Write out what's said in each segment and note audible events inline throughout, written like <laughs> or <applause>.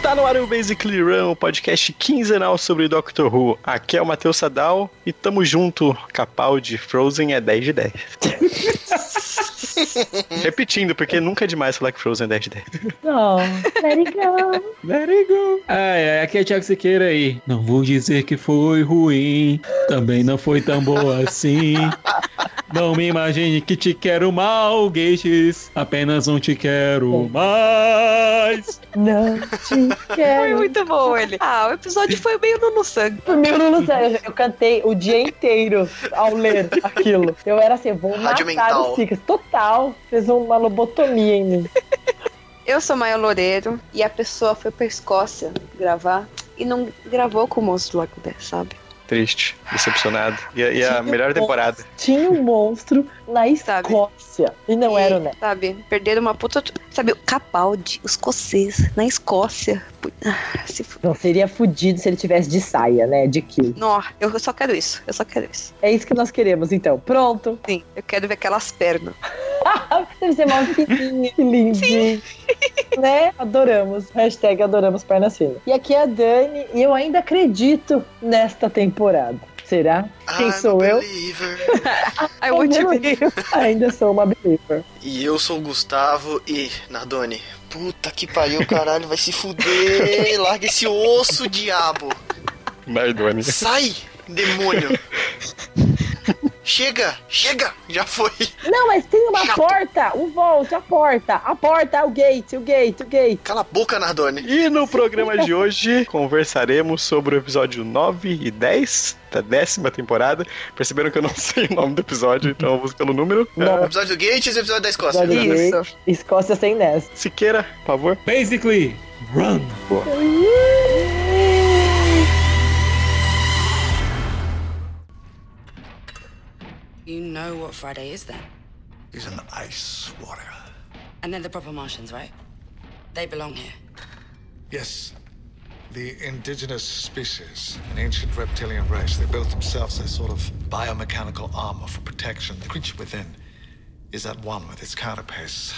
Está no ar o Basically Run, o podcast quinzenal sobre Doctor Who. Aqui é o Matheus Sadal e tamo junto. Capaldi, Frozen é 10 de 10. <laughs> <laughs> Repetindo, porque nunca é demais falar que Frozen é 10 de 10. Não, let it go. Let it go. Ai, ai, aqui é Thiago Siqueira aí. Não vou dizer que foi ruim, também não foi tão boa <laughs> assim. Não me imagine que te quero mal, Gates. Apenas não te quero mais. Não te Foi quero. muito bom ele. Ah, o episódio foi meio no sangue. Meu Lulu, sério, eu cantei o dia inteiro ao ler aquilo. Eu era assim, vou Rádio matar mental. os Sicas. Total. Fez uma lobotomia em mim. Eu sou Maia Loureiro e a pessoa foi pra Escócia gravar e não gravou com o monstro do Ness, sabe? Triste, decepcionado. E, a- e a melhor um temporada. Tinha um monstro na Sabe? Escócia. E não E, era o Né. Sabe? Perderam uma puta. Sabe, o Capaldi, os escocês, na Escócia. Ah, se Não, seria fudido se ele tivesse de saia, né? De kill. Nó, eu só quero isso. Eu só quero isso. É isso que nós queremos, então. Pronto. Sim, eu quero ver aquelas pernas. <laughs> Deve ser mal fininho, que lindinho. <laughs> né? Adoramos. Hashtag adoramos pernas finas. E aqui é a Dani, e eu ainda acredito nesta temporada. Será? Quem I'm sou a eu? I want to be. Ainda sou uma believer. E eu sou o Gustavo e, Nardoni, puta que pariu, caralho, vai se fuder. <laughs> Larga esse osso, diabo. Sai, demônio. <laughs> Chega, chega, já foi. Não, mas tem uma Chato. porta! O Volt, a porta! A porta, o gate, o gate, o gate. Cala a boca, Nardoni. E no programa de hoje <laughs> conversaremos sobre o episódio 9 e 10 da décima temporada. Perceberam que eu não sei o nome do episódio, então eu vou pelo número. Não. É, Episódio do Gates e episódio da Escócia. Episódio Isso. Escócia sem Ness. Siqueira, por favor. Basically, run. You know what Friday is then? He's an ice warrior. And they're the proper Martians, right? They belong here. Yes. The indigenous species, an ancient reptilian race, they built themselves a sort of biomechanical armor for protection. The creature within is at one with its carapace.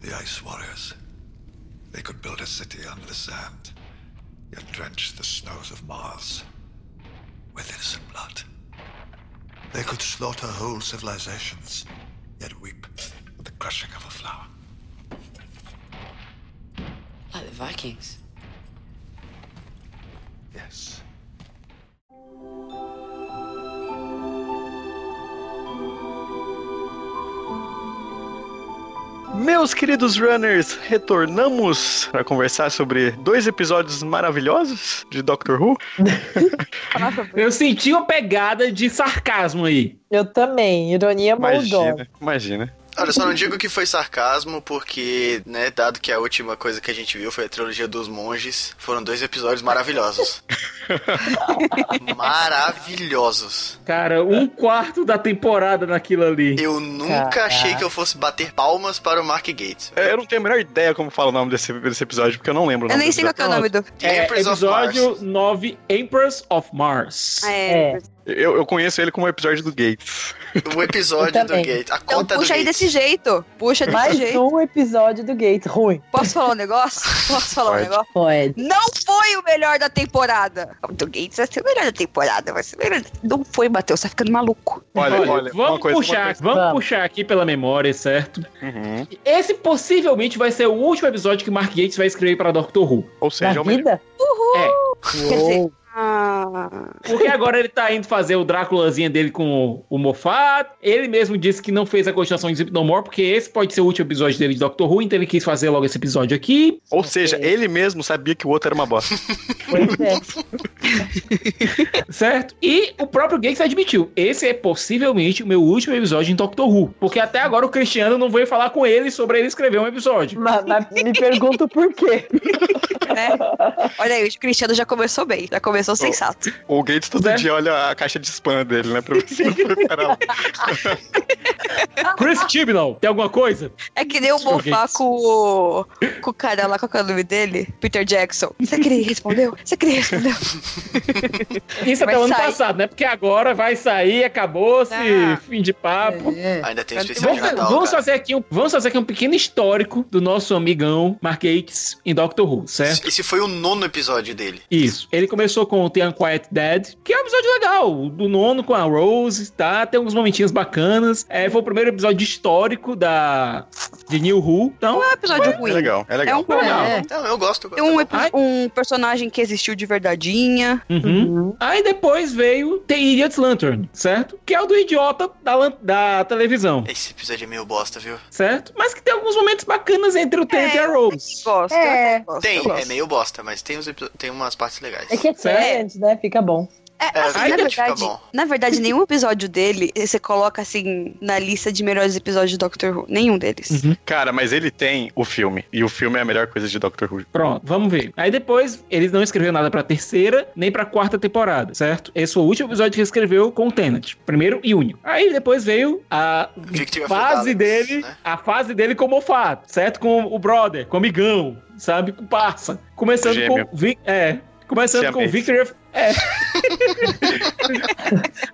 The ice warriors. They could build a city under the sand, yet drench the snows of Mars with innocent blood. They could slaughter whole civilizations, yet weep at the crushing of a flower. Like the Vikings. Yes. Meus queridos runners, retornamos para conversar sobre dois episódios maravilhosos de Doctor Who. Eu senti uma pegada de sarcasmo aí. Eu também, ironia moldona. Imagina, imagina. Olha, só não digo que foi sarcasmo, porque, né, dado que a última coisa que a gente viu foi a trilogia dos monges, foram dois episódios maravilhosos. <laughs> maravilhosos. Cara, um quarto da temporada naquilo ali. Eu nunca Caraca. achei que eu fosse bater palmas para o Mark Gates. É, Eu não tenho a menor ideia como fala o nome desse, desse episódio, porque eu não lembro o Eu nem sei qual é o nome do. É, episódio Mars. 9, Empress of Mars. É. É. Eu, eu conheço ele como o episódio do Gates. O episódio do. Gates. A Então conta puxa do aí Gates. desse jeito. Puxa desse Mais jeito. um episódio do Gate ruim. Posso falar um negócio? Posso falar Pode. um negócio? Pode. Não foi o melhor da temporada. O do Gates vai ser o melhor da temporada. Vai ser o melhor. Não foi, Matheus. Você tá ficando maluco. Olha, olha, uma vamos coisa, uma puxar, coisa. vamos, Vamos. puxar aqui pela memória, certo? Uhum. Esse possivelmente vai ser o último episódio que Mark Gates vai escrever para Doctor Who. Ou Na seja, é o melhor. vida? É, Quer dizer. Ah, porque agora ele tá indo fazer o Dráculazinha dele com o, o Moffat. Ele mesmo disse que não fez a continuação de Zip No More, porque esse pode ser o último episódio dele de Doctor Who, então ele quis fazer logo esse episódio aqui. Ou seja, ele mesmo sabia que o outro era uma bosta. <laughs> Pois é. Certo? E o próprio Gates admitiu: esse é possivelmente o meu último episódio em Doctor Who. Porque até agora o Cristiano não veio falar com ele sobre ele escrever um episódio. Mas, mas me pergunto por quê. <laughs> <laughs> né? Olha aí, o Cristiano já começou bem, já começou sensato. O Gates todo Né? dia olha a caixa de spam dele, né? Pra ver se não foi <laughs> parar. <laughs> Chris Chibnall, tem alguma coisa? É que nem o Gates. com o, com o cara lá, qual que é o nome dele? Peter Jackson. Você queria respondeu? Você queria respondeu? Isso Vai até o ano passado, né? Porque agora vai sair, acabou-se, Ah. fim de papo. É. Ainda tem especial de Vamos, Natal, vamos fazer aqui um, vamos fazer aqui um pequeno histórico do nosso amigão Mark Gates em Doctor Who, certo? Esse foi o nono episódio dele. Isso. Ele começou com o The Unquiet Dead, que é um episódio legal. Do nono com a Rose, tá? Tem alguns momentinhos bacanas. É, foi o primeiro episódio histórico da de New Who. Então, Não é um episódio É ruim. legal, é É legal. um bom. legal. É. Não, eu gosto. Eu gosto. Tem um, um personagem que existiu de verdadeinha. uhum. Aí depois veio The Idiot's Lantern, certo? Que é o do idiota da, da televisão, Esse episódio é meio bosta, viu? certo? Mas que tem alguns momentos bacanas entre o Ted e a Rose. Gosto. É. Tem, é meio bosta, mas tem, uns tem umas partes legais. É que é Certo. antes, né? Fica bom. É, É, assim, na verdade, na verdade, nenhum episódio dele você coloca assim na lista de melhores episódios de Doctor Who. Nenhum deles. Uhum. Cara, mas ele tem o filme. E o filme é a melhor coisa de Doctor Who. Pronto, vamos ver. Aí depois, eles não escreveu nada pra terceira, nem pra quarta temporada, certo? Esse foi o último episódio que ele escreveu com o Tennant. Primeiro e único. Aí depois veio a fase dele, né? a fase dele como Moffat, certo? Com o brother, com o amigão, sabe? Com o parça. Começando Gêmeo. com... É, começando com Siamês. Victory of... É,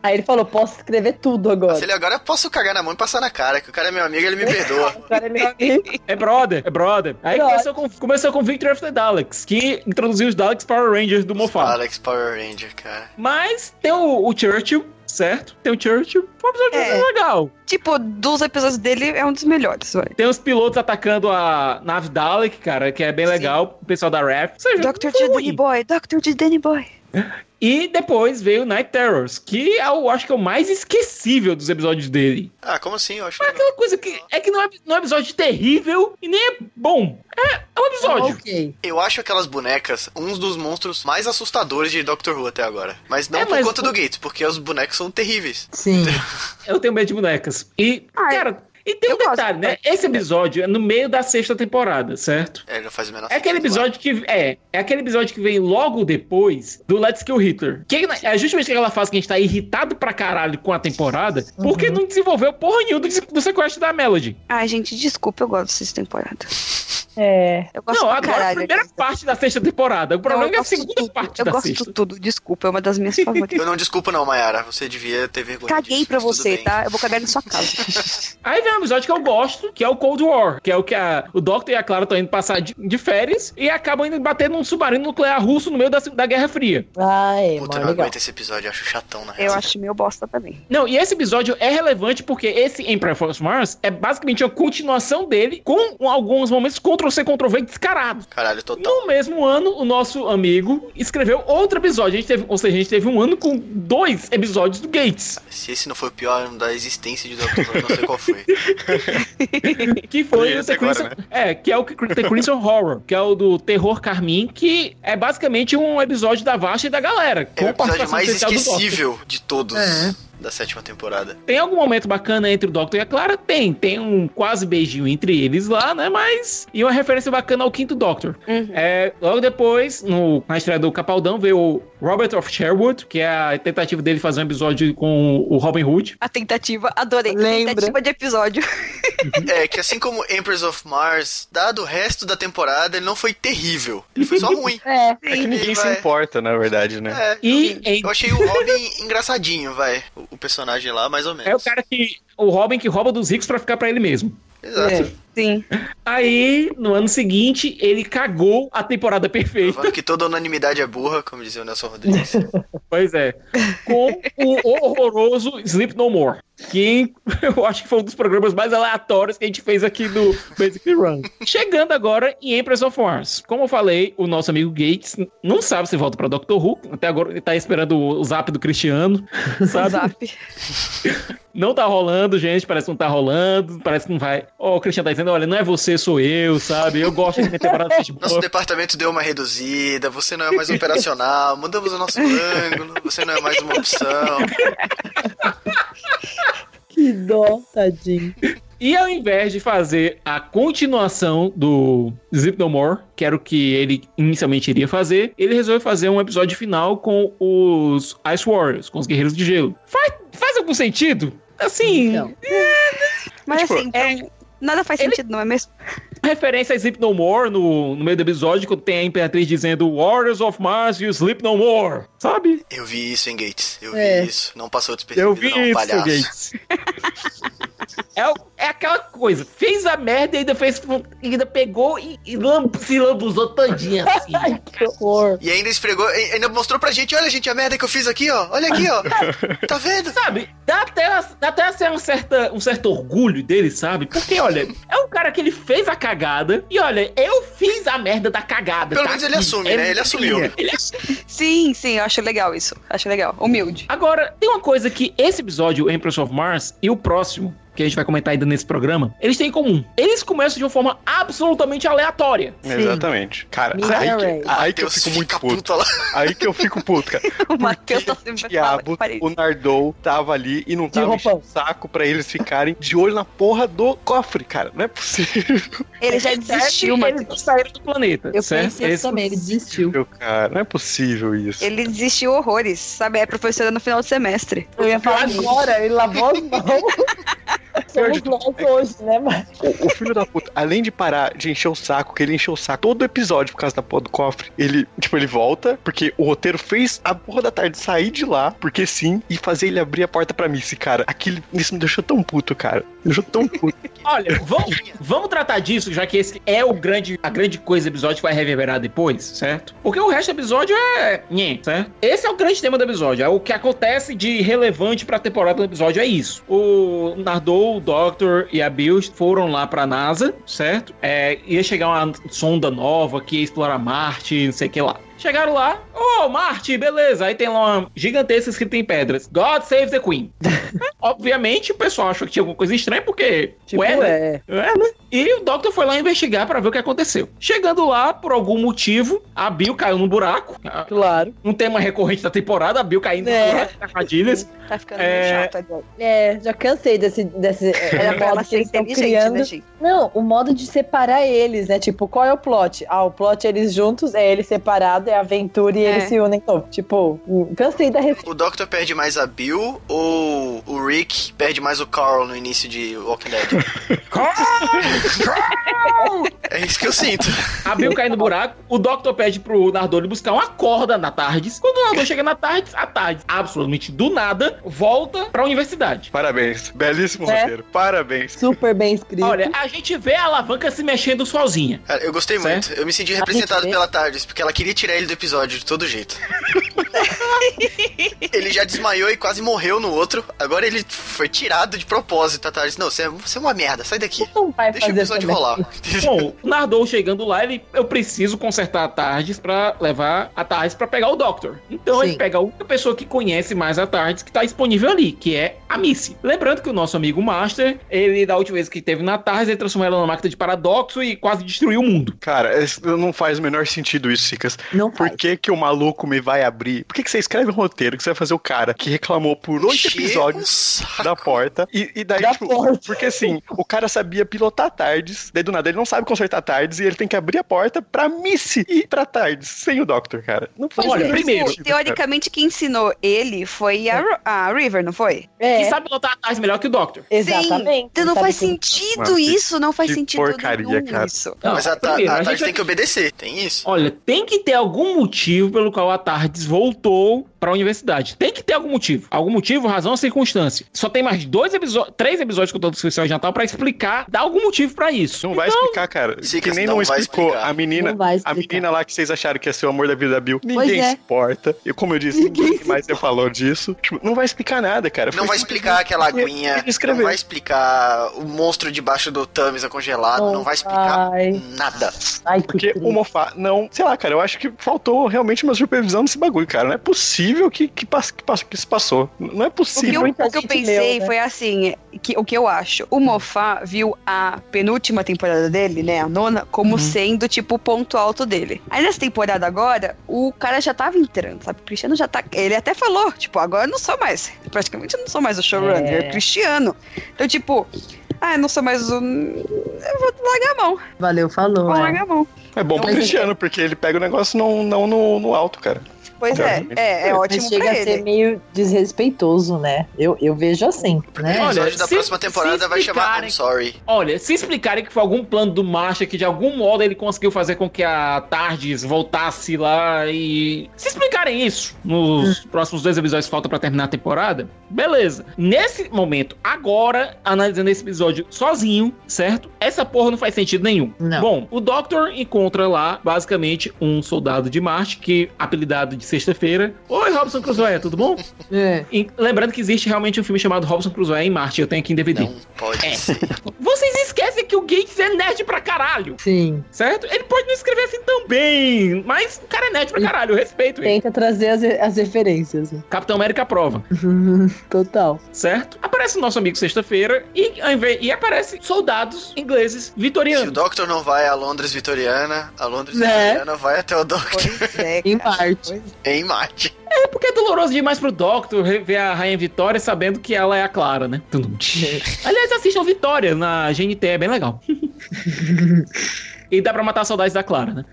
Aí ele falou: posso escrever tudo agora. Se ele agora eu posso cagar na mão e passar na cara, que o cara é meu amigo, ele me perdoa. O cara é meu amigo. é brother, é brother. Aí Brother. começou com, começou com Victory of the Daleks, que introduziu os Daleks Power Rangers do Moffat. Alex Power Ranger, cara. Mas tem o, o Churchill, certo? Tem o Churchill. Foi um episódio É. legal. Tipo, dos episódios dele é um dos melhores, vai. Tem os pilotos atacando a nave Dalek, cara, que é bem Sim. legal. O pessoal da RAF. Dr. de. Danny Boy, Dr. de Danny Boy. E depois veio Night Terrors, que eu acho que é o mais esquecível dos episódios dele. Ah, como assim? Eu acho É aquela coisa que é que não é, não é um episódio terrível e nem é bom. É, é um episódio. Ok. Eu acho aquelas bonecas uns dos monstros mais assustadores de Doctor Who até agora. Mas não É, por mas conta o- do Gates, porque os bonecos são terríveis. Sim. <laughs> Eu tenho medo de bonecas. E, Ai, cara, e tem um eu gosto, detalhe, né? Esse episódio é no meio da sexta temporada, certo? É, não faz o menor É aquele episódio que é, é aquele episódio que vem logo depois do Let's Kill Hitler. Que é justamente aquela fase que a gente tá irritado pra caralho com a temporada, porque não desenvolveu porra nenhuma do, do sequestro da Melody. Ai, gente, desculpa, eu gosto dessa temporada. É. Eu gosto não, agora a caralho. primeira dessa. parte da sexta temporada. O problema Não, eu é a gosto segunda tudo. parte Eu da gosto sexta. de tudo, desculpa, é uma das minhas <laughs> favoritas. Eu não desculpo não, Mayara. Você devia ter vergonha Caguei disso, pra você, bem. tá? Eu vou cagar na sua casa. Aí vem um episódio que eu gosto, que é o Cold War, que é o que a- o Doctor e a Clara estão indo passar de, de férias e acabam indo bater num submarino nuclear russo no meio da, da Guerra Fria. Ai, Puta, eu mano, não legal. aguento esse episódio, eu acho chatão, na Eu acho meio bosta também. Não, e esse episódio é relevante porque esse Emperor of Mars é basicamente a continuação dele com alguns momentos Ctrl-C, Ctrl-V descarados. Caralho, total. No mesmo ano, o nosso amigo escreveu outro episódio. A gente teve, ou seja, a gente teve um ano com dois episódios do Gates. Se esse não foi o pior ano da existência de Doctor Who, eu não sei qual foi. <laughs> <laughs> Que foi o The agora, Crimson, É, que é o The Crimson Horror, que é o do Terror Carmim, que é basicamente um episódio da Vasha e da galera. É o episódio mais esquecível de todos É. da sétima temporada. Tem algum momento bacana entre o Doctor e a Clara? Tem. Tem um quase beijinho entre eles lá, né? Mas. E uma referência bacana ao quinto Doctor. Uhum. É, logo depois, no, na estreia do Capaldão, veio o Robert of Sherwood, que é a tentativa dele fazer um episódio com o Robin Hood. A tentativa, adorei. Lembra. Tentativa de episódio. É, que assim como Empress of Mars, dado o resto da temporada, ele não foi terrível. Ele foi só ruim. É. É que ninguém Ele se vai- importa, na verdade, né? É, E em- eu achei o Robin engraçadinho, vai. O, o personagem lá, mais ou menos. é o cara que. O Robin que rouba dos ricos pra ficar pra ele mesmo. Exato. É. Sim. Aí, no ano seguinte, ele cagou a temporada perfeita. Provando que toda unanimidade é burra, como dizia o Nelson Rodrigues. <laughs> Pois é. Com o horroroso Sleep No More. Que <laughs> eu acho que foi um dos programas mais aleatórios que a gente fez aqui no Basic Run. Chegando agora em Empress of Mars. Como eu falei, o nosso amigo Gates não sabe se volta pra Doctor Who. Até agora ele tá esperando o zap do Cristiano. <laughs> Sabe? Zap. Não tá rolando, gente. Parece que não tá rolando. Parece que não vai. Ó, o Cristiano tá dizendo: olha, não é você, sou eu, sabe? Eu gosto de minha temporada de Nosso departamento deu uma reduzida, você não é mais operacional, mudamos o nosso ângulo, você não é mais uma opção. Que dó, tadinho. E ao invés de fazer a continuação do Zip No More, que era o que ele inicialmente iria fazer, ele resolveu fazer um episódio final com os Ice Warriors, com os Guerreiros de Gelo. Faz, faz algum sentido? Assim, Então. Mas Tipo, assim, então, nada faz ele- sentido, não é mesmo? <laughs> referência a Sleep No More no, no meio do episódio, quando tem a Imperatriz dizendo Warriors of Mars e Sleep No More, sabe? Eu vi isso em Gates. Eu É. vi isso. Não passou despercebido, Eu vi não, isso, palhaço. Gates. <laughs> É, o- é aquela coisa, fez a merda e ainda fez. Ainda pegou e, e lam- se lambuzou todinha assim. <laughs> Ai, que horror. E ainda esfregou, e- ainda mostrou pra gente, olha gente, a merda que eu fiz aqui, ó. Olha aqui, ó. <laughs> Tá vendo? Sabe? Dá até, dá até assim, um, certa, um certo orgulho dele, sabe? Porque, olha, é um cara que ele fez a cagada e, olha, eu fiz a merda da cagada. Pelo tá menos ele aqui. assume, É né? Ele assumiu. Ele <laughs> assumiu. Sim, sim, eu acho legal isso. Acho legal. Humilde. Agora, tem uma coisa que esse episódio, Empress of Mars, e o próximo, que a gente vai comentar ainda nesse programa, eles têm em comum. Eles começam de uma forma absolutamente aleatória. Sim. Exatamente. Cara, aí que, aí que eu fico muito puto. lá. Aí que eu fico puto, cara. <laughs> O Matheus tá Porque sempre o diabo, o Nardou tava ali e não tava enchendo o saco pra eles ficarem de olho na porra do cofre, cara. Não é possível, Ele já desistiu, Eles Matheus. saíram do planeta, Eu certo? pensei Eles- isso também, ele desistiu. cara. Não é possível isso. Ele desistiu horrores, sabe? É professora no final do semestre. Eu ia falar agora, ele lavou as mãos. <laughs> Somos nós hoje, né, mas O, o filho da puta, além de parar de encher o saco, que ele encheu o saco todo episódio por causa da porra do cofre, ele, tipo, ele volta, porque o roteiro fez a porra da tarde sair de lá, porque sim, e fazer ele abrir a porta pra Missy, cara. Aquilo, isso me deixou tão puto, cara. Me deixou tão puto. <laughs> Olha, vamos, vamos tratar disso, já que esse é o grande, a grande coisa do episódio que vai reverberar depois, certo? Porque o resto do episódio é. Nhê, certo? Esse é o grande tema do episódio. É o que acontece de relevante pra temporada do episódio, é isso. O Nardou, o Doctor e a Bill foram lá pra NASA, certo? É, ia chegar uma sonda nova que ia explorar Marte, não sei o que lá. Chegaram lá, ô Marte, beleza. Aí tem lá uma gigantesca escrita em pedras: God save the Queen. <laughs> Obviamente o pessoal achou que tinha alguma coisa estranha, porque. tipo, ué, né? é. É, né? E o Doctor foi lá investigar pra ver o que aconteceu. Chegando lá, por algum motivo, a Bill caiu num buraco. Claro. Um tema recorrente da temporada, a Bill caindo É. num buraco, armadilhas. Tá ficando É. meio chato agora. É, já cansei desse. desse Era pra ela ser inteligente, criando. né, gente? Não, o modo de separar eles, né? Tipo, qual é o plot? Ah, o plot é eles juntos, é eles separados, é aventura e É. eles se unem. Então, tipo, cansei da receita. O Doctor perde mais a Bill ou o Rick perde mais o Carl no início de Walking Dead? <laughs> é isso que eu sinto. A Bill cai no buraco, o Doctor pede pro Nardole buscar uma corda na Tardes. Quando o Nardole chega na Tardes, a Tardes, absolutamente do nada, volta pra universidade. Parabéns. Belíssimo É. roteiro. Parabéns. Super bem escrito. Olha, a gente vê a alavanca se mexendo sozinha. Cara, eu gostei Certo. muito. Eu me senti representado pela Tardes, porque ela queria tirar ele do episódio de todo jeito. <laughs> ele já desmaiou e quase morreu no outro. Agora ele foi tirado de propósito. A Tardes, não, você é, você é uma merda, sai daqui. Deixa o episódio rolar. Bom, <laughs> o Nardole chegando lá, ele, eu preciso consertar a Tardes pra levar a Tardes pra pegar o Doctor. Então Sim. ele pega a única pessoa que conhece mais a Tardes que tá disponível ali, que é a Missy. Lembrando que o nosso amigo Master, ele da última vez que teve na Tardes, ele transformou ela numa máquina de paradoxo e quase destruiu o mundo. Cara, es- não faz o menor sentido isso, Cicas. Não Por faz. que, que o maluco me vai abrir? Por que, que você escreve um roteiro que você vai fazer o cara que reclamou por oito episódios da porta e, e daí, Da tipo, porta. porque assim, o cara sabia pilotar tardes, daí do nada ele não sabe consertar tardes e ele tem que abrir a porta pra Missy ir pra tardes, sem o Doctor, cara. Não faz Olha, primeiro, sentido. Teoricamente, quem ensinou ele foi a, Ro- a River, não foi? É, Quem sabe pilotar a Tardes melhor que o Doctor. exatamente. Então não faz que- sentido que- isso, não faz que sentido porcaria, nenhum cara. isso. Não, Mas a, primeiro, a a Tardes gente tem que obedecer, tem isso. Olha, tem que ter algum motivo pelo qual a Tardes voltou pra universidade. Tem que ter algum motivo. Algum motivo, razão ou circunstância. Só tem mais dois episódios, três episódios que eu tô descrição de Natal pra explicar, dar algum motivo pra isso. Não vai explicar, cara. Cicas, que nem não não, explicou explicar. a menina. A menina lá que vocês acharam que ia ser o amor da vida da Bill. Ninguém é. se importa. E como eu disse, Ninguém ninguém se mais já falou disso. Tipo, não vai explicar nada, cara. Não Foi vai explicar aquela aguinha, não vai explicar o monstro debaixo do Tamisa congelado, não vai explicar Ai, nada. ai, que Porque o Mofá, não, sei lá, cara, eu acho que faltou realmente uma supervisão nesse bagulho, cara. Não é possível que, que, que, que isso passou. Não é O que, eu, possível. o que eu pensei leu, né? foi assim, que, o que eu acho, o Mofá viu a penúltima temporada dele, né, a nona, como sendo, tipo, o ponto alto dele. Aí nessa temporada agora, o cara já tava entrando, sabe? O Cristiano já tá... Ele até falou, tipo, agora eu não sou mais, praticamente eu não sou mais o showrunner, É. é o Cristiano. Então, tipo... ah, não sou mais um. Eu vou largar a mão. Valeu, falou. Vou é. largar a mão. É bom pro Mas- Cristiano, porque ele pega o negócio não, não no, no alto, cara. Pois é, é, é ótimo Mas chega pra a ser ele. meio desrespeitoso, né? Eu, eu vejo assim, O né? episódio Olha, da se- próxima temporada vai chamar I'm Sorry. Olha, se explicarem que foi algum plano do Marcha que de algum modo ele conseguiu fazer com que a Tardes voltasse lá e. Se explicarem isso nos próximos dois episódios que faltam pra terminar a temporada, beleza. Nesse momento, agora, analisando esse episódio sozinho, certo? Essa porra não faz sentido nenhum. Não. Bom, o Doctor encontra lá, basicamente, um soldado de Marte, que apelidado de sexta-feira. Oi, Robson Crusoe, tudo bom? É. E lembrando que existe realmente um filme chamado Robson Crusoe em Marte, eu tenho aqui em DVD. Não pode É. ser. Vocês esquecem que o Gates é nerd pra caralho, Sim. certo? Ele pode não escrever assim tão bem, mas o cara é nerd pra caralho, eu respeito ele. Tenta trazer as, as referências. Capitão América prova, <laughs> Total. certo? Aparece o nosso amigo sexta-feira e, e aparece soldados ingleses Se o vitorianos. Doctor não vai a Londres Vitoriana, a Londres Né? Vitoriana vai até o Doctor Pois é, <laughs> Em. Marte. em Marte. É porque é doloroso demais pro Doctor ver a Rainha Vitória sabendo que ela é a Clara, né? <laughs> Aliás, assistam Vitória na GNT, é bem legal. <laughs> e dá pra matar saudades da Clara, né?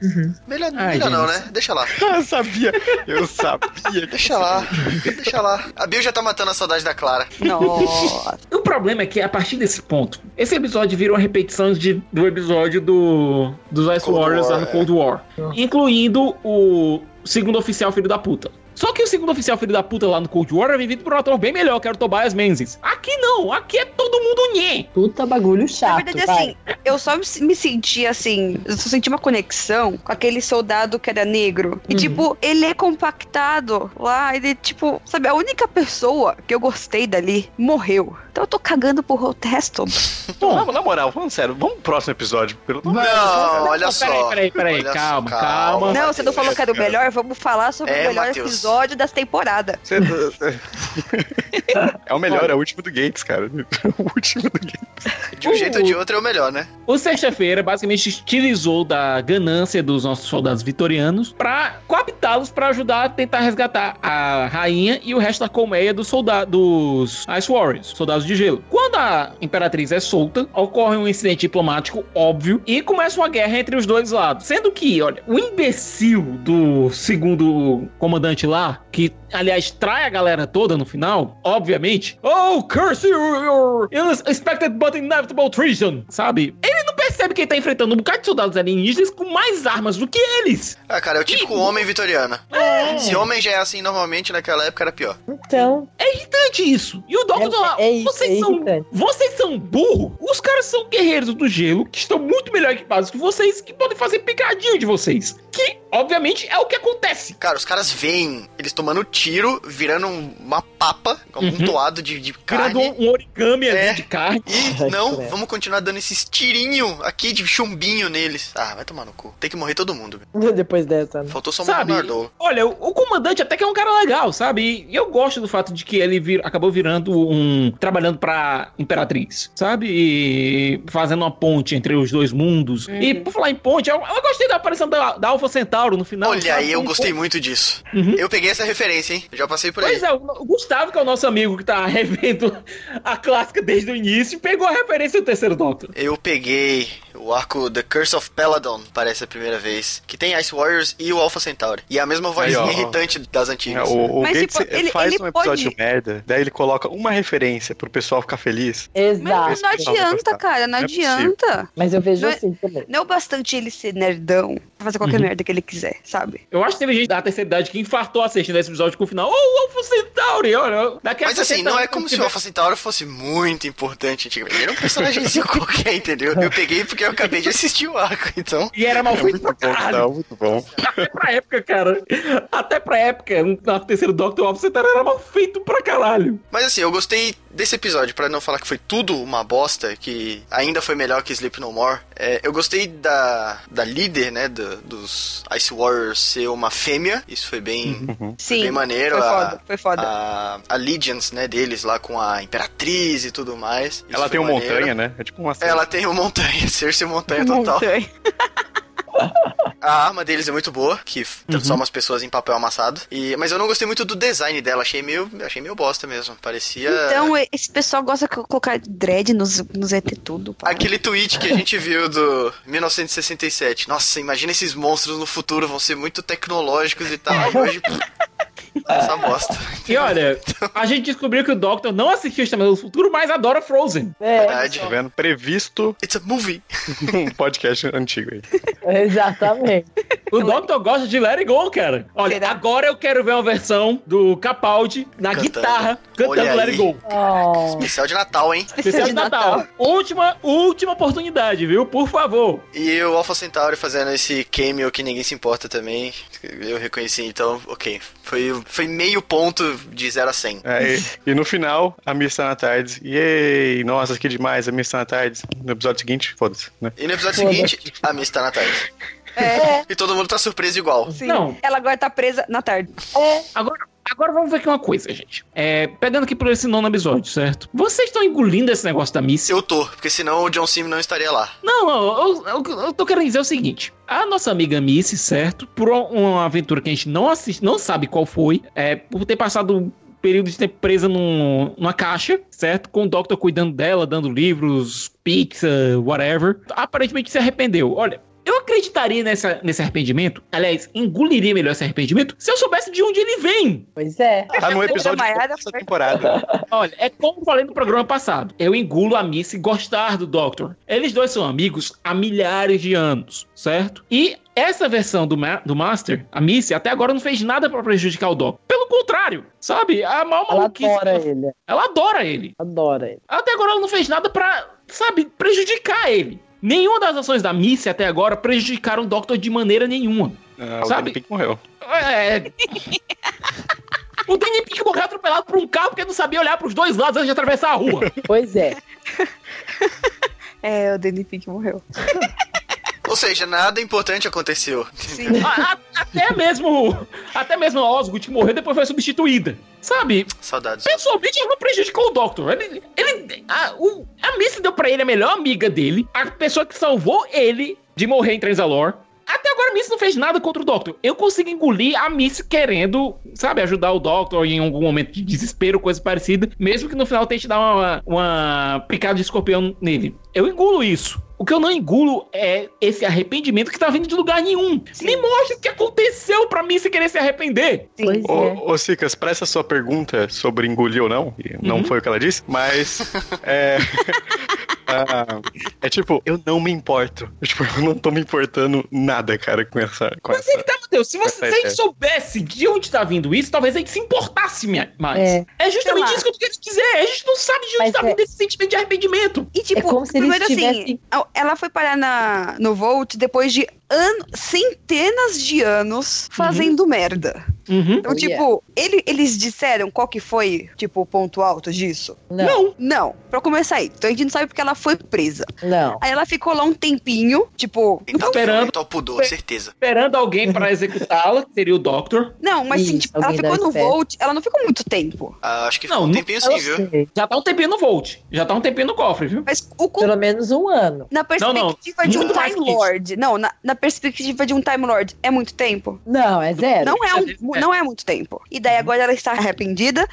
Melhor, Ai, melhor não, né? Deixa lá. <laughs> eu sabia, eu sabia. Deixa lá. Deixa lá. A Bill já tá matando a saudade da Clara. Nossa. <laughs> O problema é que a partir desse ponto, esse episódio virou uma repetição de, do episódio do, dos Ice Cold Warriors War, lá no é. Cold War, incluindo o segundo oficial filho da puta. Só que o segundo oficial filho da puta lá no Cold War é vivido por um ator bem melhor, que era o Tobias Menzies. Aqui não, aqui é todo mundo nhé. Puta bagulho Na chato. verdade, vai. assim, eu só me senti assim, eu só senti uma conexão com aquele soldado que era negro. E, Uhum. tipo, ele é compactado lá, ele, tipo, sabe, a única pessoa que eu gostei dali morreu. Então eu tô cagando pro resto. <laughs> Então, na, na moral, falando sério, vamos pro próximo episódio. Pelo... Não, olha Não, só. Peraí, peraí, peraí, calma, só, calma. Não, você não falou que era o melhor, vamos falar sobre É, o melhor Matheus. episódio das temporadas. Você- <laughs> é o melhor, é o último do Gates, cara. <laughs> O último do Gates. De um jeito ou de outro é o melhor, né? O Sexta-feira basicamente utilizou da ganância dos nossos soldados vitorianos pra coabitá-los pra ajudar a tentar resgatar a rainha e o resto da colmeia dos soldados dos Ice Warriors, soldados de gelo. Quando a imperatriz é solta, ocorre um incidente diplomático óbvio e começa uma guerra entre os dois lados. Sendo que, olha, o imbecil do segundo comandante lá, que aliás trai a galera toda no final, obviamente. Oh, curse your, your unexpected but inevitable treason, sabe? Ele não percebe que ele tá enfrentando um bocado de soldados alienígenas com mais armas do que eles. Ah, cara, é o típico homem vitoriano. Se homem já é assim normalmente, naquela época era pior. Então, É irritante isso. E o Doctor É- lá, é isso, vocês é são irritante. vocês são burros. Os caras são guerreiros do gelo que estão muito melhor equipados que vocês, que podem fazer picadinho de vocês. Que, obviamente, é o que acontece. Cara, os caras veem eles tomando tiro, virando um- uma papa, um Uhum. toado de, de carne. um, um origami ali É. de carne. E não, vamos continuar dando esses tirinhos aqui de chumbinho neles. Ah, vai tomar no cu. Tem que morrer todo mundo. <laughs> depois dessa, né? Faltou só Sabe? Leonardo. Olha, o, o comandante até que é um cara legal, sabe? E eu gosto do fato de que ele vir- acabou virando um. trabalhando pra Imperatriz, sabe? E fazendo uma ponte entre os dois mundos. E por falar em ponte, eu, eu gostei da aparição da, da Alpha Centauro no final. Olha aí, eu gostei muito disso. Uhum. Eu peguei essa referência, hein? Já passei por aí. Pois é, o Gustavo, que é o nosso amigo que tá <laughs> revendo a clássica desde o início, pegou a referência do terceiro Doctor. Eu peguei o arco The Curse of Peladon, parece a primeira vez. Que tem Ice Warriors e o Alpha Centauri. E a mesma voz Aí, irritante das É, antigas. o o Mas, Gates tipo, ele faz ele um episódio pode- merda, daí ele coloca uma referência pro pessoal ficar feliz. Mas Exato. não pessoal vai adianta, cara, não Não é adianta. Mas eu vejo Não é- assim também. Não é o bastante ele ser nerdão pra fazer qualquer Uhum. merda que ele quiser, sabe? Eu acho que teve gente da terceira idade que infartou assistindo esse episódio com o final. Oh, o Alpha Centauri, olha. Daqui a Mas assim, 70 não é como se o Alpha Centauri fosse muito importante antigamente. Ele era um personagemzinho <laughs> qualquer, entendeu? Eu peguei porque eu acabei de assistir o arco, então. E era mal feito pra Muito bom, caralho. não, muito bom. Até pra época, cara. Até pra época, na terceiro Doctor, o Alpha Centauri era mal feito pra caralho. Mas assim, eu gostei desse episódio, pra não falar que foi tudo uma bosta, que ainda foi melhor que Sleep No More. É, eu gostei da, da líder, né, do- dos Ice Warriors ser uma fêmea. Isso foi bem, Sim. bem maneiro. Foi a, foda, foi foda. A Allegiance, né, deles lá com a Imperatriz e tudo mais. Isso Ela foi tem uma maneiro. montanha, né? É tipo uma Ela tem uma montanha, <laughs> Cersei montanha total. Montanha. <laughs> <laughs> A arma deles é muito boa, que transforma as pessoas em papel amassado. E, mas eu não gostei muito do design dela, achei meio, achei meio bosta mesmo. Parecia. Então, esse pessoal gosta de colocar dread nos, nos ET tudo. pá. Aquele tweet que a gente viu do 1967. Nossa, imagina esses monstros no futuro, vão ser muito tecnológicos e tal. E hoje. <laughs> Essa bosta. E olha, a gente descobriu que o Doctor não assistiu Exterminador do Futuro, mas adora Frozen. É, Verdade. Tá vendo? Previsto It's a movie. um podcast antigo aí. <laughs> exatamente. O Doctor gosta de Let It Go, cara. Olha, Será? agora eu quero ver uma versão do Capaldi na Cantando. guitarra, cantando Olha Let. It Go. Oh, Especial de Natal, hein? Especial de Natal. Última, última oportunidade, viu? Por favor. E o Alpha Centauri fazendo esse cameo que ninguém se importa também. Eu reconheci, então, ok. Foi, foi meio ponto de 0 a 100. É, e, e no final, a Miss tá na tarde. Yay! Nossa, que demais, a Miss tá na tarde. No episódio seguinte, foda-se, né? E no episódio seguinte, a Miss tá na tarde. É, E todo mundo tá surpreso igual. sim. Não. Ela agora tá presa na tarde. Agora, agora vamos ver aqui uma coisa, gente. É, pegando aqui por esse nono episódio, certo? Vocês estão engolindo esse negócio da Missy? Eu tô, porque senão o John Sim não estaria lá. Não, não, eu, eu, eu tô querendo dizer o seguinte. A nossa amiga Missy, certo? Por uma aventura que a gente não assiste, não sabe qual foi, é, por ter passado um período de tempo presa num- numa caixa, certo? Com o Doctor cuidando dela, dando livros, pizza, whatever. Aparentemente se arrependeu. Olha, eu acreditaria nessa, nesse arrependimento. Aliás, engoliria melhor esse arrependimento se eu soubesse de onde ele vem. pois é. Tá no episódio Maiara dessa temporada. <laughs> Olha, é como eu falei no programa passado. Eu engulo a Missy gostar do Doctor. Eles dois são amigos há milhares de anos, certo? E essa versão do, Ma- do Master, a Missy, até agora não fez nada pra prejudicar o Doctor. Pelo contrário, sabe? A mal Ela maluquice. adora ele. Ela adora ele. Adora ele. Até agora ela não fez nada pra, sabe, prejudicar ele. Nenhuma das ações da Missy até agora prejudicaram o Doctor de maneira nenhuma. Ah, o Sabe? Danny Pink morreu. É. O Danny Pink morreu atropelado por um carro porque não sabia olhar pros dois lados antes de atravessar a rua. Pois é. <laughs> É, o Danny Pink morreu. <laughs> Ou seja, nada importante aconteceu. Sim. <laughs> A- a- até mesmo até mesmo a Osgood morreu depois foi substituída. Sabe? Saudades. Pessoalmente ele não prejudicou o Doctor. Ele, ele a, o, a Missy deu pra ele a melhor amiga dele, a pessoa que salvou ele de morrer em Transalor. Até agora a Missy não fez nada contra o Doctor. Eu consigo engolir a Missy querendo, sabe, ajudar o Doctor em algum momento de desespero, coisa parecida, mesmo que no final tente dar uma, uma picada de escorpião nele. Eu engulo isso. O que eu não engulo é esse arrependimento que tá vindo de lugar nenhum. Me mostra o que aconteceu pra Missy querer se arrepender. Sim. Pois é. Ô, ô Cicas, pra essa sua pergunta sobre engolir ou não, e não Uhum. foi o que ela disse, mas <laughs> é. Ah, é tipo, eu não me importo. Tipo, eu não tô me importando nada, cara, com essa. Com Mas essa... ele tá, Matheus, se, você, se a É. gente soubesse de onde tá vindo isso, talvez a gente se importasse mais. É. É, justamente isso que eu tô querendo dizer. A gente não sabe de onde Mas tá é- vindo esse sentimento de arrependimento. E tipo, É como se primeiro assim, tivessem- ela foi parar na, no Volt depois de ano, centenas de anos fazendo merda. Uhum. Então, Oh, tipo, ele- eles disseram qual que foi, tipo, o ponto alto disso? Não, Não. Não, pra começar aí. Então a gente não sabe porque ela foi presa. não. Aí ela ficou lá um tempinho, tipo. Então, Esperando. então pudor, certeza. Esperando alguém pra executá-la, que seria o Doctor. Não, mas assim, Isso, tipo, ela ficou no. Volt, ela não ficou muito tempo. Ah, acho que Não, ficou um não- tempinho sim, viu? sei. Já tá um tempinho no Volt. Já tá um tempinho no cofre, viu? Mas o Pelo menos um ano. na perspectiva de um muito mais Time. Lord. Não, na, na perspectiva de um Time Lord, é muito tempo? Não, é zero. Não é, um, é. não é muito tempo. E daí agora ela está arrependida,